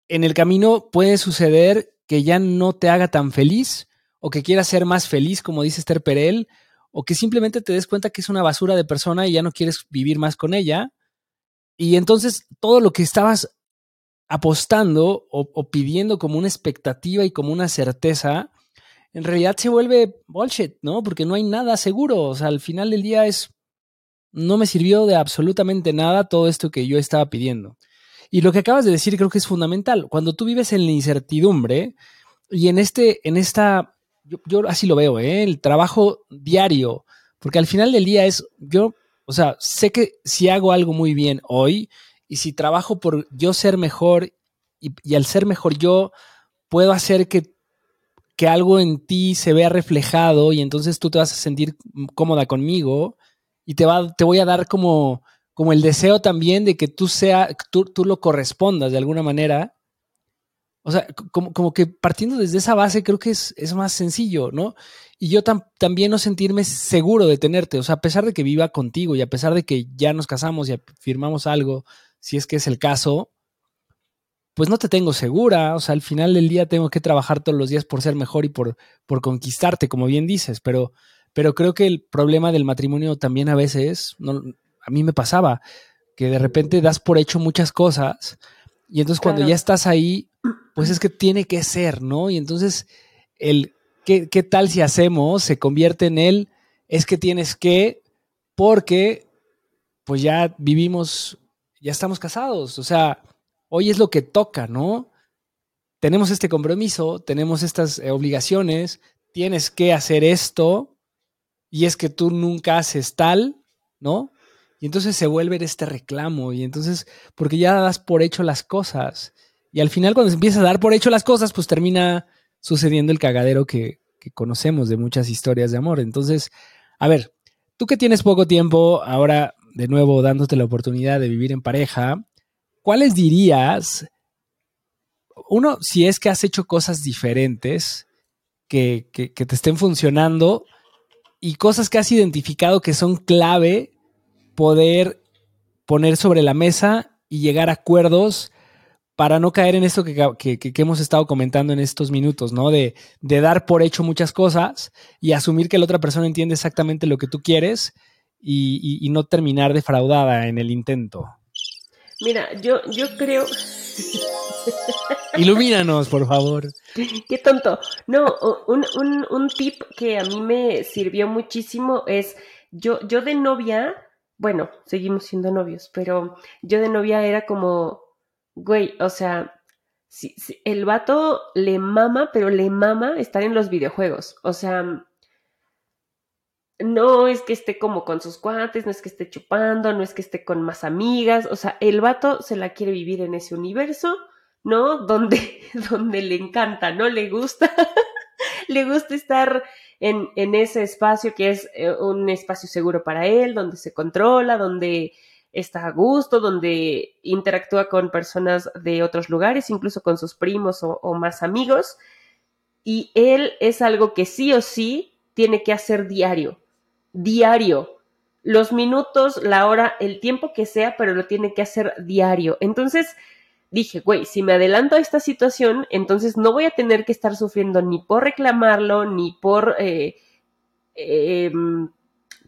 en el camino puede suceder que ya no te haga tan feliz o que quieras ser más feliz, como dice Esther Perel, o que simplemente te des cuenta que es una basura de persona y ya no quieres vivir más con ella. Y entonces todo lo que estabas apostando o, o, pidiendo como una expectativa y como una certeza, en realidad se vuelve bullshit, ¿no? Porque no hay nada seguro. O sea, al final del día es, no me sirvió de absolutamente nada todo esto que yo estaba pidiendo. Y lo que acabas de decir creo que es fundamental. Cuando tú vives en la incertidumbre y en, este, en esta yo, así lo veo, ¿eh? el trabajo diario, porque al final del día es, yo, o sea, sé que si hago algo muy bien hoy y si trabajo por yo ser mejor y, y al ser mejor yo puedo hacer que, que algo en ti se vea reflejado y entonces tú te vas a sentir cómoda conmigo y te, va, te voy a dar como, como el deseo también de que tú, sea, tú, tú lo correspondas de alguna manera o sea, como, como, que partiendo desde esa base creo que es, es más sencillo, ¿no? Y yo tam, también no sentirme seguro de tenerte, o sea, a pesar de que viva contigo y a pesar de que ya nos casamos y firmamos algo, si es que es el caso, pues no te tengo segura, o sea, al final del día tengo que trabajar todos los días por ser mejor y por, por conquistarte, como bien dices, pero, pero creo que el problema del matrimonio también a veces, no, a mí me pasaba, que de repente das por hecho muchas cosas y entonces cuando claro. ya estás ahí, pues es que tiene que ser, ¿no? Y entonces el ¿qué, qué tal si hacemos se convierte en el es que tienes que porque pues ya vivimos, ya estamos casados, o sea, hoy es lo que toca, ¿no? Tenemos este compromiso, tenemos estas eh, obligaciones, tienes que hacer esto y es que tú nunca haces tal, ¿no? Y entonces se vuelve este reclamo y entonces, porque ya das por hecho las cosas. Y al final cuando se empieza a dar por hecho las cosas, pues termina sucediendo el cagadero que, que conocemos de muchas historias de amor. Entonces, a ver, tú que tienes poco tiempo, ahora de nuevo dándote la oportunidad de vivir en pareja, ¿cuáles dirías? Uno, si es que has hecho cosas diferentes que, te estén funcionando y cosas que has identificado que son clave poder poner sobre la mesa y llegar a acuerdos para no caer en esto que, hemos estado comentando en estos minutos, ¿no? De, dar por hecho muchas cosas y asumir que la otra persona entiende exactamente lo que tú quieres y, no terminar defraudada en el intento. Mira, yo, yo creo... Ilumínanos, por favor. Qué tonto. No, un, un, tip que a mí me sirvió muchísimo es, yo, yo de novia, bueno, seguimos siendo novios, pero yo de novia era como, güey, o sea, si, el vato le mama, pero le mama estar en los videojuegos. O sea, no es que esté como con sus cuates, no es que esté chupando, no es que esté con más amigas. O sea, el vato se la quiere vivir en ese universo, ¿no? Donde, donde le encanta, ¿no? Le gusta. le gusta estar en, en, ese espacio que es eh, un espacio seguro para él, donde se controla, donde está a gusto, donde interactúa con personas de otros lugares, incluso con sus primos o, más amigos. Y él es algo que sí o sí tiene que hacer diario, diario. Los minutos, la hora, el tiempo que sea, pero lo tiene que hacer diario. Entonces dije, güey, si me adelanto a esta situación, entonces no voy a tener que estar sufriendo ni por reclamarlo, ni por eh, em,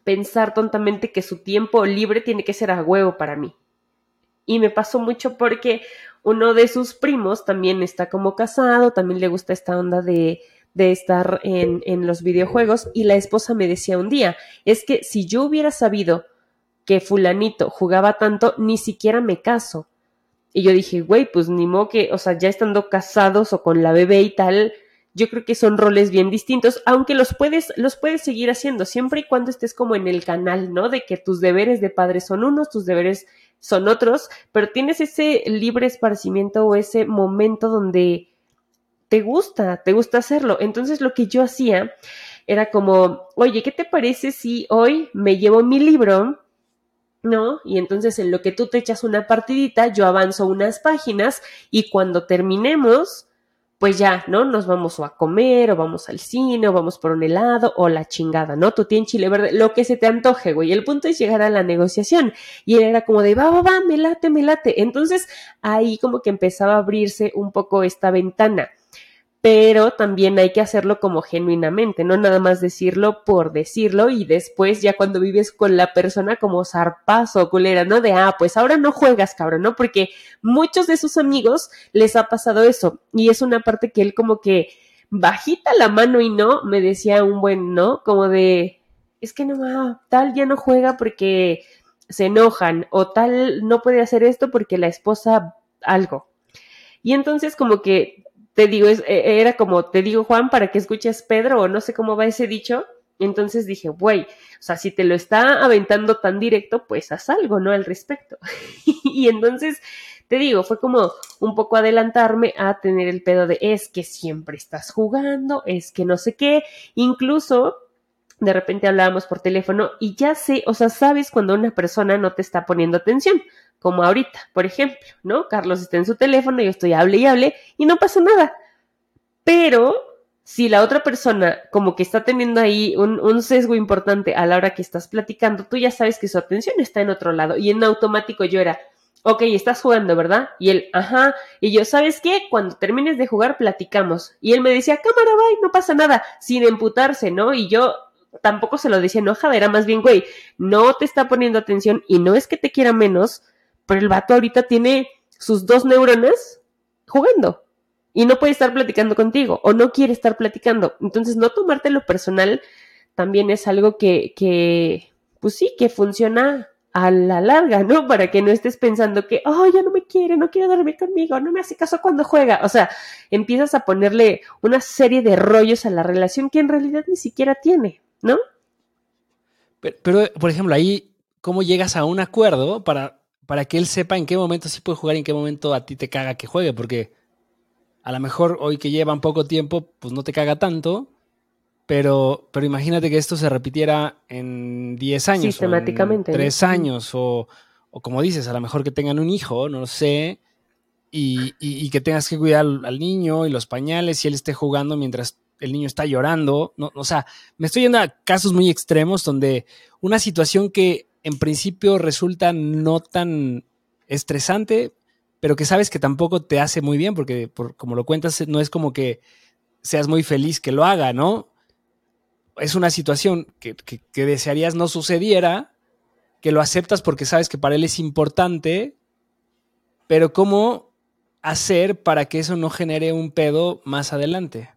pensar tontamente que su tiempo libre tiene que ser a huevo para mí. Y me pasó mucho porque uno de sus primos también está como casado, también le gusta esta onda de, de estar en, en los videojuegos y la esposa me decía un día, es que si yo hubiera sabido que fulanito jugaba tanto, ni siquiera me caso. Y yo dije, güey, pues ni modo que, o sea, ya estando casados o con la bebé y tal, yo creo que son roles bien distintos, aunque los puedes, los puedes seguir haciendo siempre y cuando estés como en el canal, ¿no? De que tus deberes de padre son unos, tus deberes son otros, pero tienes ese libre esparcimiento o ese momento donde te gusta, te gusta hacerlo. Entonces lo que yo hacía era como, oye, ¿qué te parece si hoy me llevo mi libro? ¿no? Y entonces en lo que tú te echas una partidita, yo avanzo unas páginas y cuando terminemos, pues ya, ¿no? Nos vamos o a comer, o vamos al cine, o vamos por un helado, o la chingada, ¿no? Tú tienes chile verde, lo que se te antoje, güey. El punto es llegar a la negociación. Y él era como de, va, va, va, me late, me late. Entonces ahí como que empezaba a abrirse un poco esta ventana pero también hay que hacerlo como genuinamente, no nada más decirlo por decirlo y después ya cuando vives con la persona como zarpazo culera, ¿no? De, ah, pues ahora no juegas, cabrón, ¿no? Porque muchos de sus amigos les ha pasado eso y es una parte que él como que bajita la mano y no, me decía un buen no, como de, es que no, tal ya no juega porque se enojan o tal no puede hacer esto porque la esposa algo. Y entonces como que te digo, es, e, era como, te digo, Juan, para que escuches Pedro, o no sé cómo va ese dicho. Entonces dije, güey, o sea, si te lo está aventando tan directo, pues haz algo, ¿no? Al respecto. y entonces, te digo, fue como un poco adelantarme a tener el pedo de es que siempre estás jugando, es que no sé qué. Incluso, de repente hablábamos por teléfono y ya sé, o sea, sabes cuando una persona no te está poniendo atención como ahorita, por ejemplo, ¿no? Carlos está en su teléfono, yo estoy hable y hable y no pasa nada. Pero si la otra persona como que está teniendo ahí un, sesgo importante a la hora que estás platicando, tú ya sabes que su atención está en otro lado y en automático yo era, ok, estás jugando, ¿verdad? Y él, ajá, y yo, ¿sabes qué? Cuando termines de jugar, platicamos. Y él me decía, cámara, bye, no pasa nada, sin emputarse, ¿no? Y yo tampoco se lo decía enojada, era más bien, güey, no te está poniendo atención y no es que te quiera menos, pero el vato ahorita tiene sus dos neuronas jugando y no puede estar platicando contigo o no quiere estar platicando. Entonces, no tomártelo personal también es algo que, que, pues sí, que funciona a la larga, ¿no? Para que no estés pensando que, oh, ya no me quiere, no quiere dormir conmigo, no me hace caso cuando juega. O sea, empiezas a ponerle una serie de rollos a la relación que en realidad ni siquiera tiene, ¿no? Pero, pero por ejemplo, ahí, ¿cómo llegas a un acuerdo para para que él sepa en qué momento sí puede jugar y en qué momento a ti te caga que juegue, porque a lo mejor hoy que llevan poco tiempo, pues no te caga tanto, pero, pero imagínate que esto se repitiera en 10 años. Sistemáticamente. O en 3 años, o, o, como dices, a lo mejor que tengan un hijo, no lo sé, y, y, y, que tengas que cuidar al niño y los pañales y él esté jugando mientras el niño está llorando. No, o sea, me estoy yendo a casos muy extremos donde una situación que en principio resulta no tan estresante, pero que sabes que tampoco te hace muy bien, porque por, como lo cuentas, no es como que seas muy feliz que lo haga, ¿no? Es una situación que, que, desearías no sucediera, que lo aceptas porque sabes que para él es importante, pero ¿cómo hacer para que eso no genere un pedo más adelante?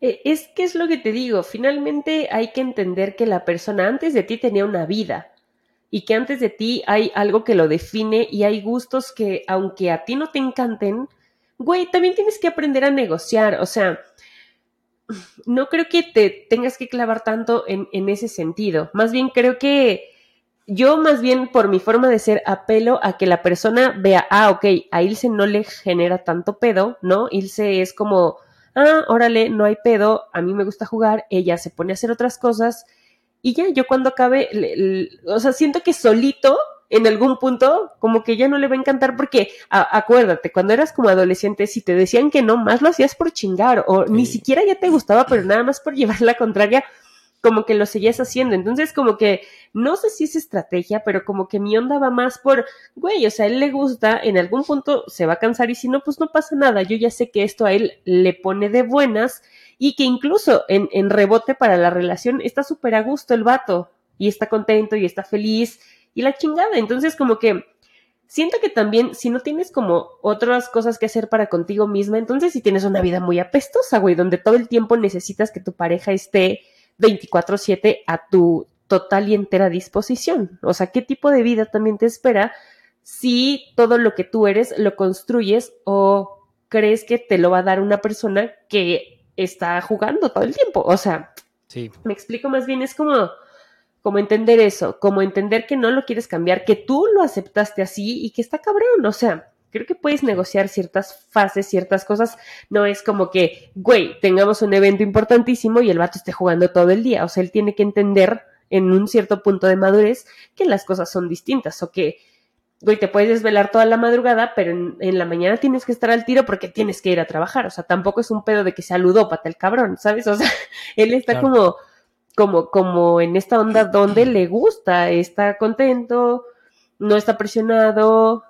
Eh, es que es lo que te digo, finalmente hay que entender que la persona antes de ti tenía una vida y que antes de ti hay algo que lo define y hay gustos que aunque a ti no te encanten, güey, también tienes que aprender a negociar, o sea, no creo que te tengas que clavar tanto en, en ese sentido, más bien creo que yo más bien por mi forma de ser apelo a que la persona vea, ah, ok, a Ilse no le genera tanto pedo, ¿no? Ilse es como ah, órale, no hay pedo, a mí me gusta jugar, ella se pone a hacer otras cosas y ya, yo cuando acabe, o sea, siento que solito en algún punto como que ya no le va a encantar porque acuérdate, cuando eras como adolescente, si te decían que no, más lo hacías por chingar o ni siquiera ya te gustaba, pero nada más por llevar la contraria, como que lo seguías haciendo. Entonces, como que no sé si es estrategia, pero como que mi onda va más por, güey, o sea, a él le gusta, en algún punto se va a cansar y si no, pues no pasa nada. Yo ya sé que esto a él le pone de buenas y que incluso en, en rebote para la relación está súper a gusto el vato y está contento y está feliz y la chingada. Entonces, como que siento que también si no tienes como otras cosas que hacer para contigo misma, entonces si tienes una vida muy apestosa, güey, donde todo el tiempo necesitas que tu pareja esté 24/7 a tu total y entera disposición. O sea, ¿qué tipo de vida también te espera si todo lo que tú eres lo construyes o crees que te lo va a dar una persona que está jugando todo el tiempo? O sea, sí. me explico más bien, es como, como entender eso, como entender que no lo quieres cambiar, que tú lo aceptaste así y que está cabrón, o sea, creo que puedes negociar ciertas fases, ciertas cosas. No es como que, güey, tengamos un evento importantísimo y el vato esté jugando todo el día. O sea, él tiene que entender en un cierto punto de madurez que las cosas son distintas o que, güey, te puedes desvelar toda la madrugada, pero en, la mañana tienes que estar al tiro porque tienes que ir a trabajar. O sea, tampoco es un pedo de que sea ludópata el cabrón, ¿sabes? O sea, él está como, como, como en esta onda donde le gusta, está contento, no está presionado,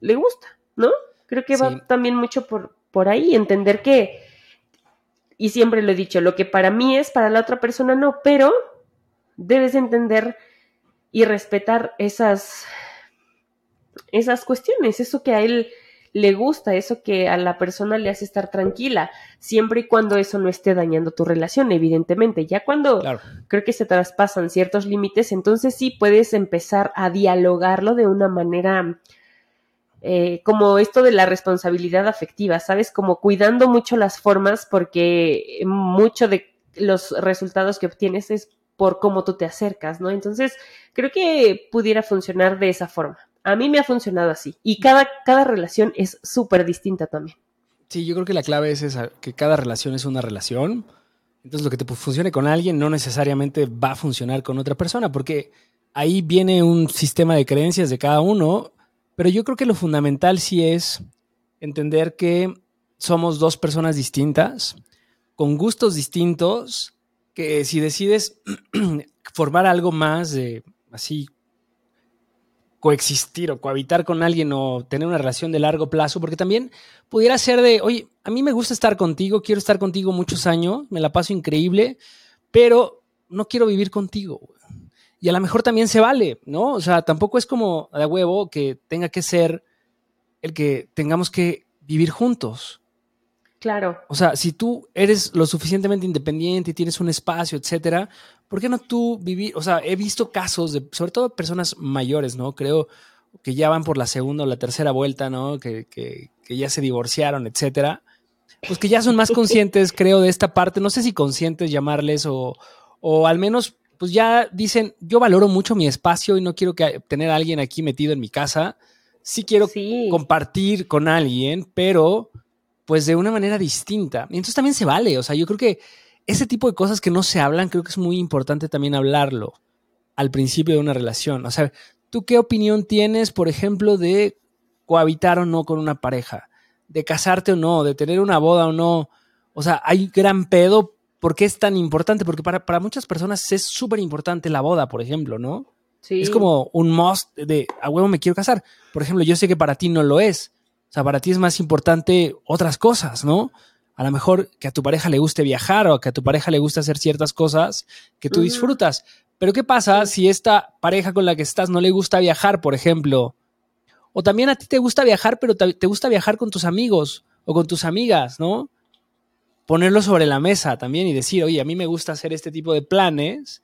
le gusta, ¿no? Creo que va también mucho por, por ahí, entender que, y siempre lo he dicho, lo que para mí es, para la otra persona no, pero debes entender y respetar esas, esas cuestiones, eso que a él le gusta, eso que a la persona le hace estar tranquila, siempre y cuando eso no esté dañando tu relación, evidentemente. Ya cuando creo que se traspasan ciertos límites, entonces sí puedes empezar a dialogarlo de una manera eh, como esto de la responsabilidad afectiva, ¿sabes? Como cuidando mucho las formas porque mucho de los resultados que obtienes es por cómo tú te acercas, ¿no? Entonces, creo que pudiera funcionar de esa forma. A mí me ha funcionado así y cada, cada relación es súper distinta también. Sí, yo creo que la clave es esa, que cada relación es una relación. Entonces, lo que te funcione con alguien no necesariamente va a funcionar con otra persona, porque ahí viene un sistema de creencias de cada uno pero yo creo que lo fundamental sí es entender que somos dos personas distintas, con gustos distintos, que si decides formar algo más de así coexistir o cohabitar con alguien o tener una relación de largo plazo, porque también pudiera ser de, oye, a mí me gusta estar contigo, quiero estar contigo muchos años, me la paso increíble, pero no quiero vivir contigo. Y a lo mejor también se vale, ¿no? O sea, tampoco es como de huevo que tenga que ser el que tengamos que vivir juntos. Claro. O sea, si tú eres lo suficientemente independiente y tienes un espacio, etcétera, ¿por qué no tú vivir? O sea, he visto casos de, sobre todo personas mayores, ¿no? Creo que ya van por la segunda o la tercera vuelta, ¿no? Que, que, que ya se divorciaron, etcétera. Pues que ya son más conscientes, creo, de esta parte. No sé si conscientes llamarles o, o al menos pues ya dicen, yo valoro mucho mi espacio y no quiero que tener a alguien aquí metido en mi casa. Sí quiero compartir con alguien, pero pues de una manera distinta. Y entonces también se vale. O sea, yo creo que ese tipo de cosas que no se hablan, creo que es muy importante también hablarlo al principio de una relación. O sea, ¿tú qué opinión tienes, por ejemplo, de cohabitar o no con una pareja? De casarte o no, de tener una boda o no. O sea, hay gran pedo. ¿Por qué es tan importante? Porque para, para muchas personas es súper importante la boda, por ejemplo, ¿no? Sí. Es como un must de a huevo me quiero casar. Por ejemplo, yo sé que para ti no lo es. O sea, para ti es más importante otras cosas, ¿no? A lo mejor que a tu pareja le guste viajar o que a tu pareja le guste hacer ciertas cosas que tú disfrutas. Pero ¿qué pasa si esta pareja con la que estás no le gusta viajar, por ejemplo? O también a ti te gusta viajar, pero te gusta viajar con tus amigos o con tus amigas, ¿no? Ponerlo sobre la mesa también y decir, oye, a mí me gusta hacer este tipo de planes,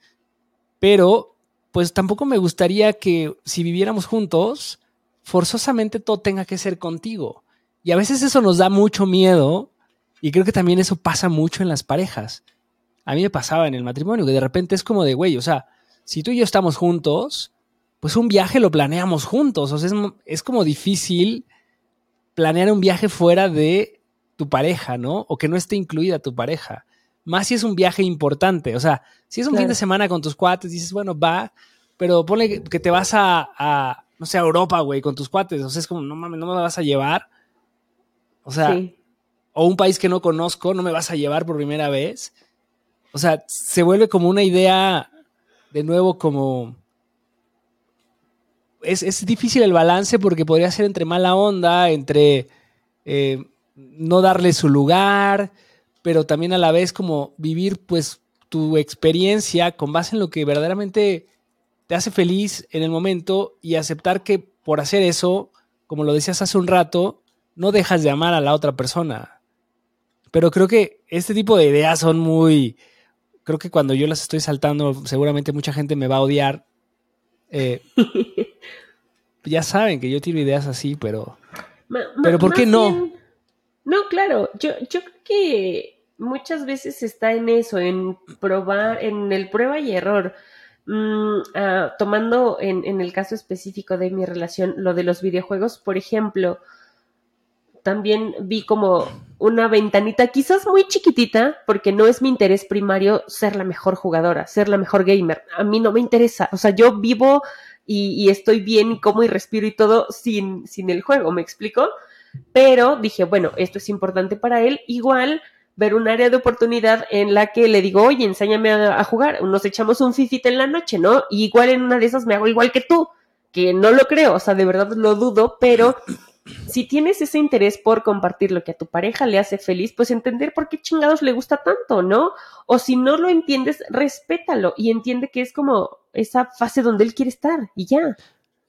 pero pues tampoco me gustaría que si viviéramos juntos, forzosamente todo tenga que ser contigo. Y a veces eso nos da mucho miedo y creo que también eso pasa mucho en las parejas. A mí me pasaba en el matrimonio, que de repente es como de, güey, o sea, si tú y yo estamos juntos, pues un viaje lo planeamos juntos. O sea, es, es como difícil planear un viaje fuera de tu pareja, ¿no? O que no esté incluida tu pareja. Más si es un viaje importante. O sea, si es un fin de semana con tus cuates, dices, bueno, va, pero ponle que- que te vas a, a, no sé, a Europa, güey, con tus cuates. O sea, es como, no mames, no me vas a llevar. O sea, Sí. o un país que no conozco, no me vas a llevar por primera vez. O sea, se vuelve como una idea, de nuevo, como... Es, es difícil el balance porque podría ser entre mala onda, entre eh, no darle su lugar, pero también a la vez como vivir pues tu experiencia con base en lo que verdaderamente te hace feliz en el momento y aceptar que por hacer eso, como lo decías hace un rato, no dejas de amar a la otra persona. Pero creo que este tipo de ideas son muy... Creo que cuando yo las estoy saltando, seguramente mucha gente me va a odiar. Eh, ya saben que yo tiro ideas así, pero... Ma- ma- Pero ¿por qué no? bien- no, claro, yo, yo creo que muchas veces está en eso, en probar, en el prueba y error. Mm, ah, tomando en, en el caso específico de mi relación, lo de los videojuegos, por ejemplo, también vi como una ventanita, quizás muy chiquitita, porque no es mi interés primario ser la mejor jugadora, ser la mejor gamer. A mí no me interesa. O sea, yo vivo y, y estoy bien y como y respiro y todo sin, sin el juego, ¿me explico? Pero dije, bueno, esto es importante para él. Igual ver un área de oportunidad en la que le digo, oye, enséñame a, a jugar, nos echamos un fifita en la noche, ¿no? Y igual en una de esas me hago igual que tú, que no lo creo, o sea, de verdad lo dudo, pero si tienes ese interés por compartir lo que a tu pareja le hace feliz, pues entender por qué chingados le gusta tanto, ¿no? O si no lo entiendes, respétalo y entiende que es como esa fase donde él quiere estar y ya.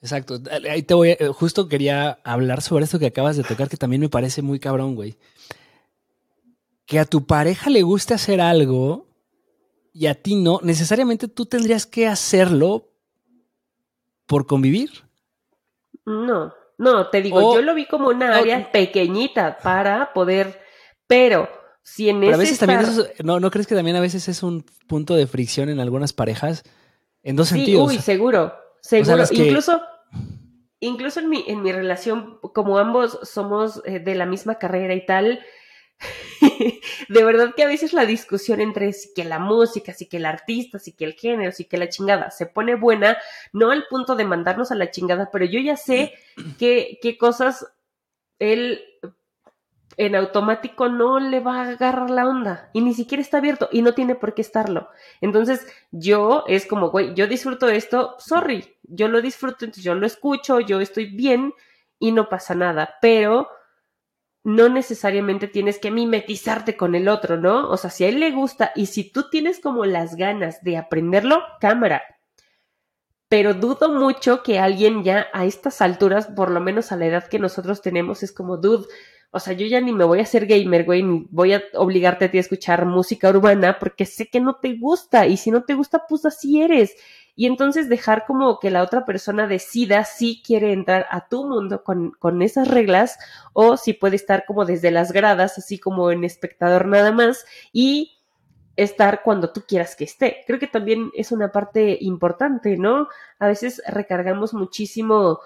Exacto. Ahí te voy. a- Justo quería hablar sobre esto que acabas de tocar, que también me parece muy cabrón, güey. Que a tu pareja le guste hacer algo y a ti no, necesariamente tú tendrías que hacerlo por convivir. No, no, te digo, O- yo lo vi como una área pequeñita para poder, pero si en Pero a veces también eso- ¿no, ¿no crees que también a veces es un punto de fricción en algunas parejas? En dos Sí, sentidos. uy, seguro, seguro. que- Incluso, incluso en mi, en mi relación, como ambos somos eh, de la misma carrera y tal, de verdad que a veces la discusión entre si que la música, si que el artista, si que el género, si que la chingada se pone buena, no al punto de mandarnos a la chingada, pero yo ya sé qué, qué cosas él en automático no le va a agarrar la onda y ni siquiera está abierto y no tiene por qué estarlo. Entonces yo es como, güey, yo disfruto esto, sorry, yo lo disfruto, entonces yo lo escucho, yo estoy bien y no pasa nada, pero no necesariamente tienes que mimetizarte con el otro, ¿no? O sea, si a él le gusta y si tú tienes como las ganas de aprenderlo, cámara. Pero dudo mucho que alguien ya a estas alturas, por lo menos a la edad que nosotros tenemos, es como, dude, o sea, yo ya ni me voy a hacer gamer, güey, ni voy a obligarte a ti a escuchar música urbana porque sé que no te gusta y si no te gusta, pues así eres. Y entonces dejar como que la otra persona decida si quiere entrar a tu mundo con, con esas reglas o si puede estar como desde las gradas, así como en espectador nada más y estar cuando tú quieras que esté. Creo que también es una parte importante, ¿no? A veces recargamos muchísimo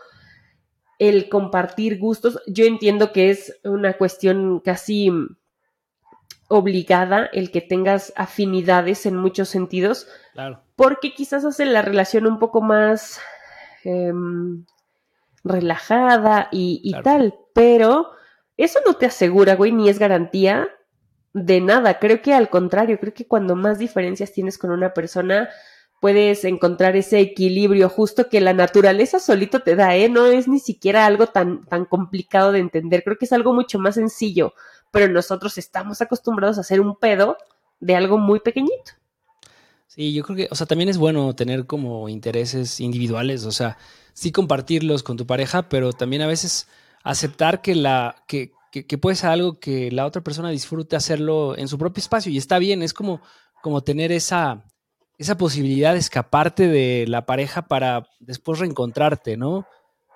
el compartir gustos. Yo entiendo que es una cuestión casi obligada el que tengas afinidades en muchos sentidos, Claro. porque quizás hace la relación un poco más em, relajada y, y Claro. tal, pero eso no te asegura, güey, ni es garantía de nada. Creo que al contrario, creo que cuando más diferencias tienes con una persona, puedes encontrar ese equilibrio justo que la naturaleza solito te da, ¿eh? No es ni siquiera algo tan, tan complicado de entender, creo que es algo mucho más sencillo, pero nosotros estamos acostumbrados a hacer un pedo de algo muy pequeñito. Sí, yo creo que, o sea, también es bueno tener como intereses individuales, o sea, sí compartirlos con tu pareja, pero también a veces aceptar que la, que, que, que puede ser algo que la otra persona disfrute hacerlo en su propio espacio y está bien, es como, como tener esa, esa posibilidad de escaparte de la pareja para después reencontrarte, ¿no?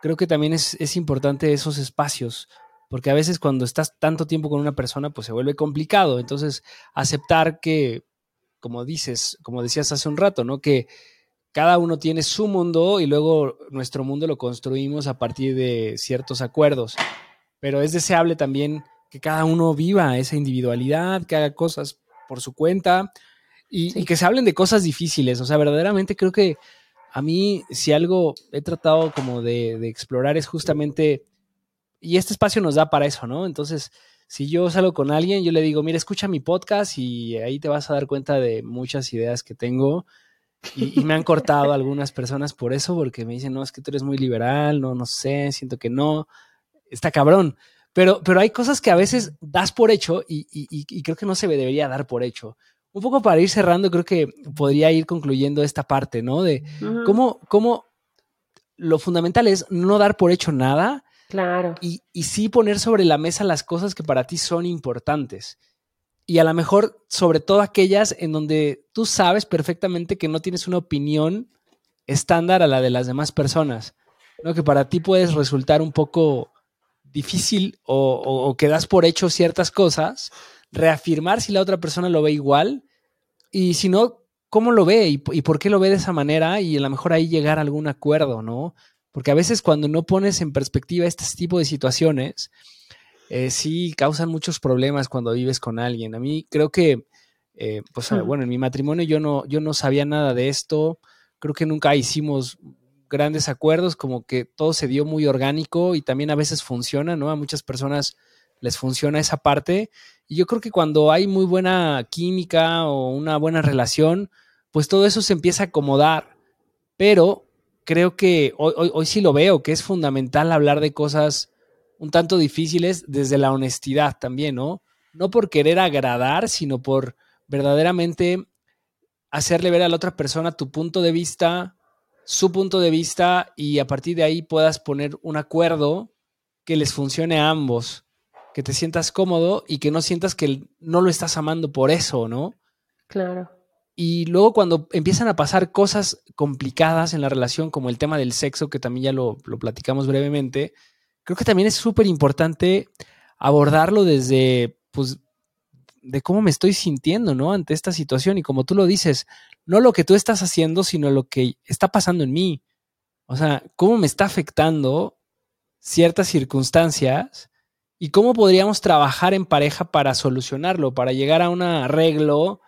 Creo que también es, es importante esos espacios, porque a veces cuando estás tanto tiempo con una persona, pues se vuelve complicado, entonces aceptar que como dices, como decías hace un rato, ¿no? Que cada uno tiene su mundo y luego nuestro mundo lo construimos a partir de ciertos acuerdos. Pero es deseable también que cada uno viva esa individualidad, que haga cosas por su cuenta y, Sí. y que se hablen de cosas difíciles. O sea, verdaderamente creo que a mí, si algo he tratado como de, de explorar es justamente, y este espacio nos da para eso, ¿no? Entonces, si yo salgo con alguien, yo le digo, mira, escucha mi podcast y ahí te vas a dar cuenta de muchas ideas que tengo. Y, y me han cortado algunas personas por eso, porque me dicen, no, es que tú eres muy liberal, no, no sé, siento que no. Está cabrón. Pero, pero hay cosas que a veces das por hecho y, y- y- y creo que no se debería dar por hecho. Un poco para ir cerrando, creo que podría ir concluyendo esta parte, ¿no? De cómo, cómo lo fundamental es no dar por hecho nada Claro. y, y sí poner sobre la mesa las cosas que para ti son importantes. Y a lo mejor, sobre todo aquellas en donde tú sabes perfectamente que no tienes una opinión estándar a la de las demás personas, ¿no? Que para ti puedes resultar un poco difícil o, o- o que das por hecho ciertas cosas, reafirmar si la otra persona lo ve igual y si no, cómo lo ve y, y por qué lo ve de esa manera y a lo mejor ahí llegar a algún acuerdo, ¿no? Porque a veces cuando no pones en perspectiva este tipo de situaciones, eh, sí causan muchos problemas cuando vives con alguien. A mí creo que, eh, pues Hmm. bueno, en mi matrimonio yo no, yo no sabía nada de esto. Creo que nunca hicimos grandes acuerdos, como que todo se dio muy orgánico y también a veces funciona, ¿no? A muchas personas les funciona esa parte. Yo creo que cuando hay muy buena química o una buena relación, pues todo eso se empieza a acomodar. Pero creo que hoy, hoy, hoy sí lo veo, que es fundamental hablar de cosas un tanto difíciles desde la honestidad también, ¿no? No por querer agradar, sino por verdaderamente hacerle ver a la otra persona tu punto de vista, su punto de vista, y a partir de ahí puedas poner un acuerdo que les funcione a ambos, que te sientas cómodo y que no sientas que no lo estás amando por eso, ¿no? Claro. Y luego cuando empiezan a pasar cosas complicadas en la relación, como el tema del sexo, que también ya lo, lo platicamos brevemente, creo que también es súper importante abordarlo desde, pues, de cómo me estoy sintiendo, ¿no? Ante esta situación. Y como tú lo dices, no lo que tú estás haciendo, sino lo que está pasando en mí. O sea, cómo me está afectando ciertas circunstancias y cómo podríamos trabajar en pareja para solucionarlo, para llegar a un arreglo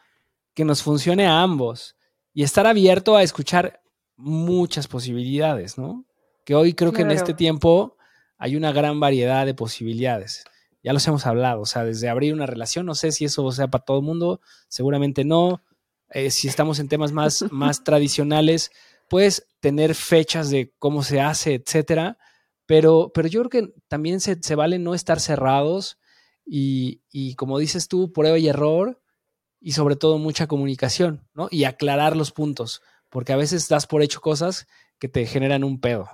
que nos funcione a ambos y estar abierto a escuchar muchas posibilidades, ¿no? Que hoy creo que en este tiempo hay una gran variedad de posibilidades. Ya los hemos hablado, o sea, desde abrir una relación, no sé si eso sea para todo el mundo, seguramente no. Eh, si estamos en temas más, más tradicionales, puedes tener fechas de cómo se hace, etcétera. Pero, pero yo creo que también se, se vale no estar cerrados y, y, como dices tú, prueba y error y sobre todo mucha comunicación, ¿no? Y aclarar los puntos, porque a veces das por hecho cosas que te generan un pedo.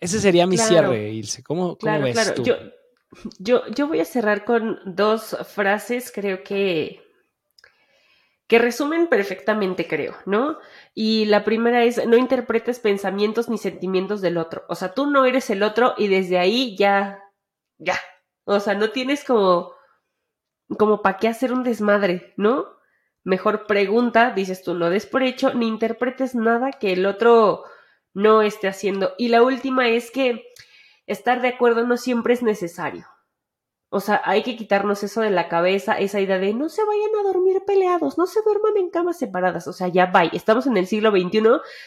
Ese sería mi Claro. cierre, Ilse. ¿Cómo, cómo Claro, ves claro. tú? Yo, yo, yo voy a cerrar con dos frases, creo que, que resumen perfectamente, creo, ¿no? Y la primera es, no interpretes pensamientos ni sentimientos del otro. O sea, tú no eres el otro y desde ahí ya, ya. O sea, no tienes como, como para qué hacer un desmadre, ¿no? Mejor pregunta, dices tú, no des por hecho, ni interpretes nada que el otro no esté haciendo. Y la última es que estar de acuerdo no siempre es necesario. O sea, hay que quitarnos eso de la cabeza, esa idea de no se vayan a dormir peleados, no se duerman en camas separadas. O sea, ya va. Estamos en el siglo XXI,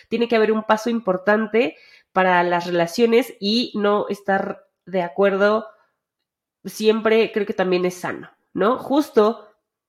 tiene que haber un paso importante para las relaciones y no estar de acuerdo siempre creo que también es sano, ¿no? Justo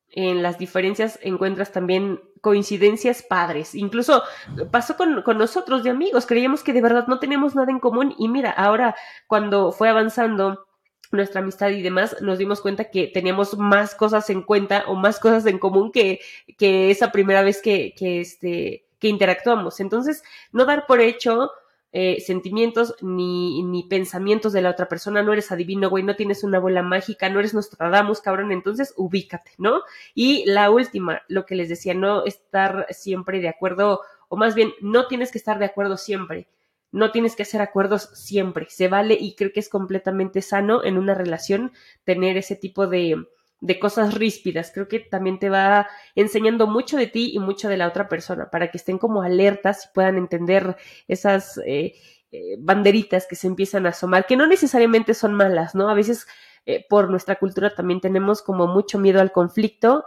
en las diferencias encuentras también coincidencias padres. Incluso pasó con, con, nosotros de amigos, creíamos que de verdad no tenemos nada en común y mira, ahora cuando fue avanzando nuestra amistad y demás, nos dimos cuenta que teníamos más cosas en cuenta o más cosas en común que, que esa primera vez que, que, este, que interactuamos. Entonces, no dar por hecho eh, sentimientos ni, ni, pensamientos de la otra persona, no eres adivino, güey, no tienes una bola mágica, no eres Nostradamus, cabrón, entonces ubícate, ¿no? Y la última, lo que les decía, no estar siempre de acuerdo, o más bien, no tienes que estar de acuerdo siempre, no tienes que hacer acuerdos siempre, se vale y creo que es completamente sano en una relación tener ese tipo de, de cosas ríspidas. Creo que también te va enseñando mucho de ti y mucho de la otra persona para que estén como alertas y puedan entender esas eh, eh, banderitas que se empiezan a asomar, que no necesariamente son malas, ¿no? A veces eh, por nuestra cultura también tenemos como mucho miedo al conflicto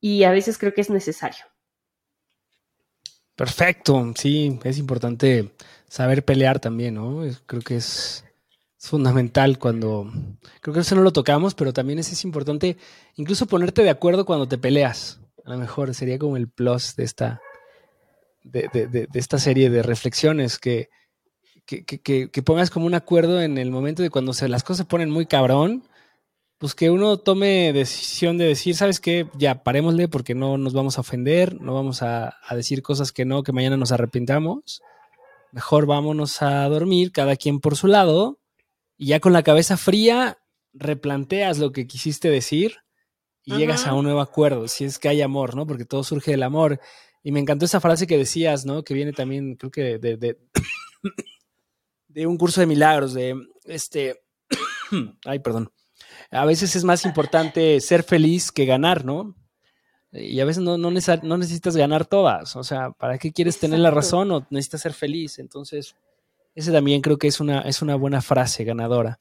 y a veces creo que es necesario. Perfecto, sí, es importante saber pelear también, ¿no? Creo que es fundamental cuando, creo que eso no lo tocamos, pero también es, importante incluso ponerte de acuerdo cuando te peleas. A lo mejor sería como el plus de esta, de, de, de, esta serie de reflexiones, que, que, que, que, pongas como un acuerdo en el momento de cuando se, las cosas se ponen muy cabrón, pues que uno tome decisión de decir, ¿sabes qué? Ya parémosle porque no nos vamos a ofender, no vamos a, a decir cosas que no, que mañana nos arrepintamos. Mejor vámonos a dormir, cada quien por su lado, y ya con la cabeza fría replanteas lo que quisiste decir y llegas a un nuevo acuerdo, si es que hay amor, ¿no? Porque todo surge del amor. Y me encantó esa frase que decías, ¿no? Que viene también, creo que de, de, de un curso de milagros, de este, ay, perdón. A veces es más importante ser feliz que ganar, ¿no? Y a veces no, no, necesitas ganar todas. O sea, ¿para qué quieres tener la razón o necesitas ser feliz? Entonces, ese también creo que es una, es una buena frase ganadora.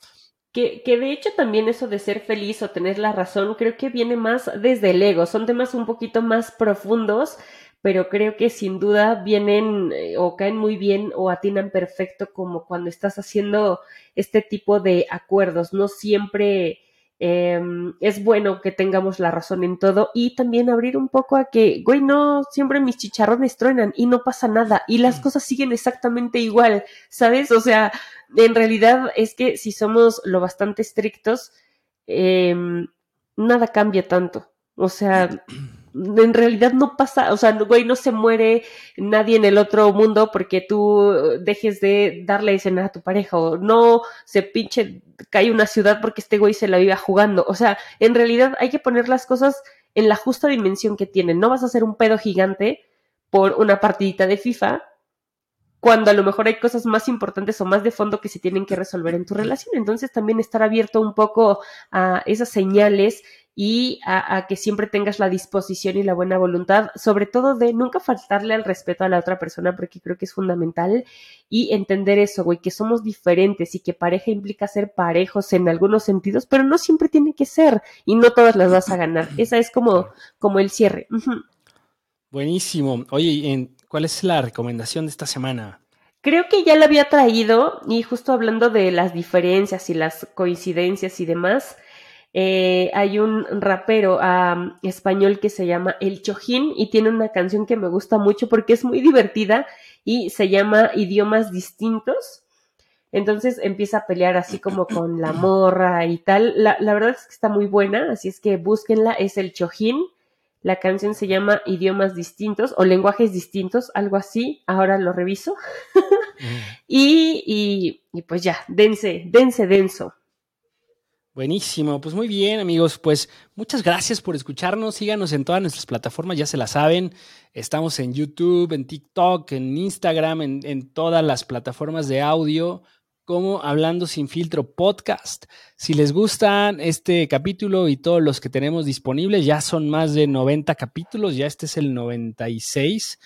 Que, que, de hecho también eso de ser feliz o tener la razón, creo que viene más desde el ego. Son temas un poquito más profundos, pero creo que sin duda vienen eh, o caen muy bien o atinan perfecto como cuando estás haciendo este tipo de acuerdos. No siempre Em, es bueno que tengamos la razón en todo y también abrir un poco a que, güey, no siempre mis chicharrones truenan y no pasa nada y las cosas siguen exactamente igual, ¿sabes? O sea, en realidad es que si somos lo bastante estrictos, em, nada cambia tanto. O sea, en realidad no pasa, o sea, güey, no se muere nadie en el otro mundo porque tú dejes de darle escena a tu pareja o no se pinche cae una ciudad porque este güey se la vive jugando. O sea, en realidad hay que poner las cosas en la justa dimensión que tienen. No vas a hacer un pedo gigante por una partidita de FIFA cuando a lo mejor hay cosas más importantes o más de fondo que se tienen que resolver en tu relación. Entonces también estar abierto un poco a esas señales y a, que siempre tengas la disposición y la buena voluntad, sobre todo de nunca faltarle al respeto a la otra persona, porque creo que es fundamental, y entender eso, güey, que somos diferentes y que pareja implica ser parejos en algunos sentidos, pero no siempre tiene que ser, y no todas las vas a ganar. Esa es como, como el cierre. Buenísimo. Oye, ¿cuál es la recomendación de esta semana? Creo que ya la había traído, y justo hablando de las diferencias y las coincidencias y demás, eh, hay un rapero español que se llama El Chojín y tiene una canción que me gusta mucho porque es muy divertida y se llama Idiomas Distintos. Entonces empieza a pelear así como con la morra y tal. La, la verdad es que está muy buena, así es que búsquenla. Es El Chojín. La canción se llama Idiomas Distintos o Lenguajes Distintos, algo así. Ahora lo reviso. y, y, y pues ya, dense, dense denso. Buenísimo, pues muy bien amigos, pues muchas gracias por escucharnos, síganos en todas nuestras plataformas, ya se la saben, estamos en YouTube, en TikTok, en Instagram, en, todas las plataformas de audio, como Hablando sin filtro podcast. Si les gustan este capítulo y todos los que tenemos disponibles, ya son más de 90 capítulos, ya este es el 96.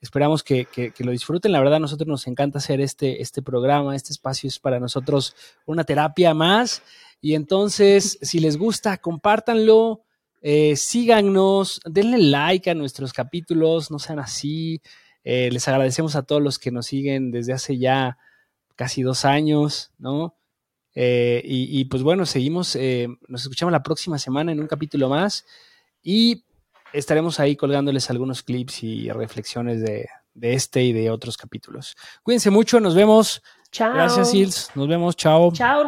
Esperamos que, que, que, lo disfruten. La verdad, a nosotros nos encanta hacer este, este programa. Este espacio es para nosotros una terapia más Y entonces, si les gusta, compártanlo, eh, síganos, denle like a nuestros capítulos, no sean así. Eh, les agradecemos a todos los que nos siguen desde hace ya casi dos años, ¿no? Eh, y, pues bueno, seguimos, nos escuchamos la próxima semana en un capítulo más y estaremos ahí colgándoles algunos clips y reflexiones de, de este y de otros capítulos. Cuídense mucho, nos vemos. Chao. Gracias, Sils. Nos vemos. Chao. Chao.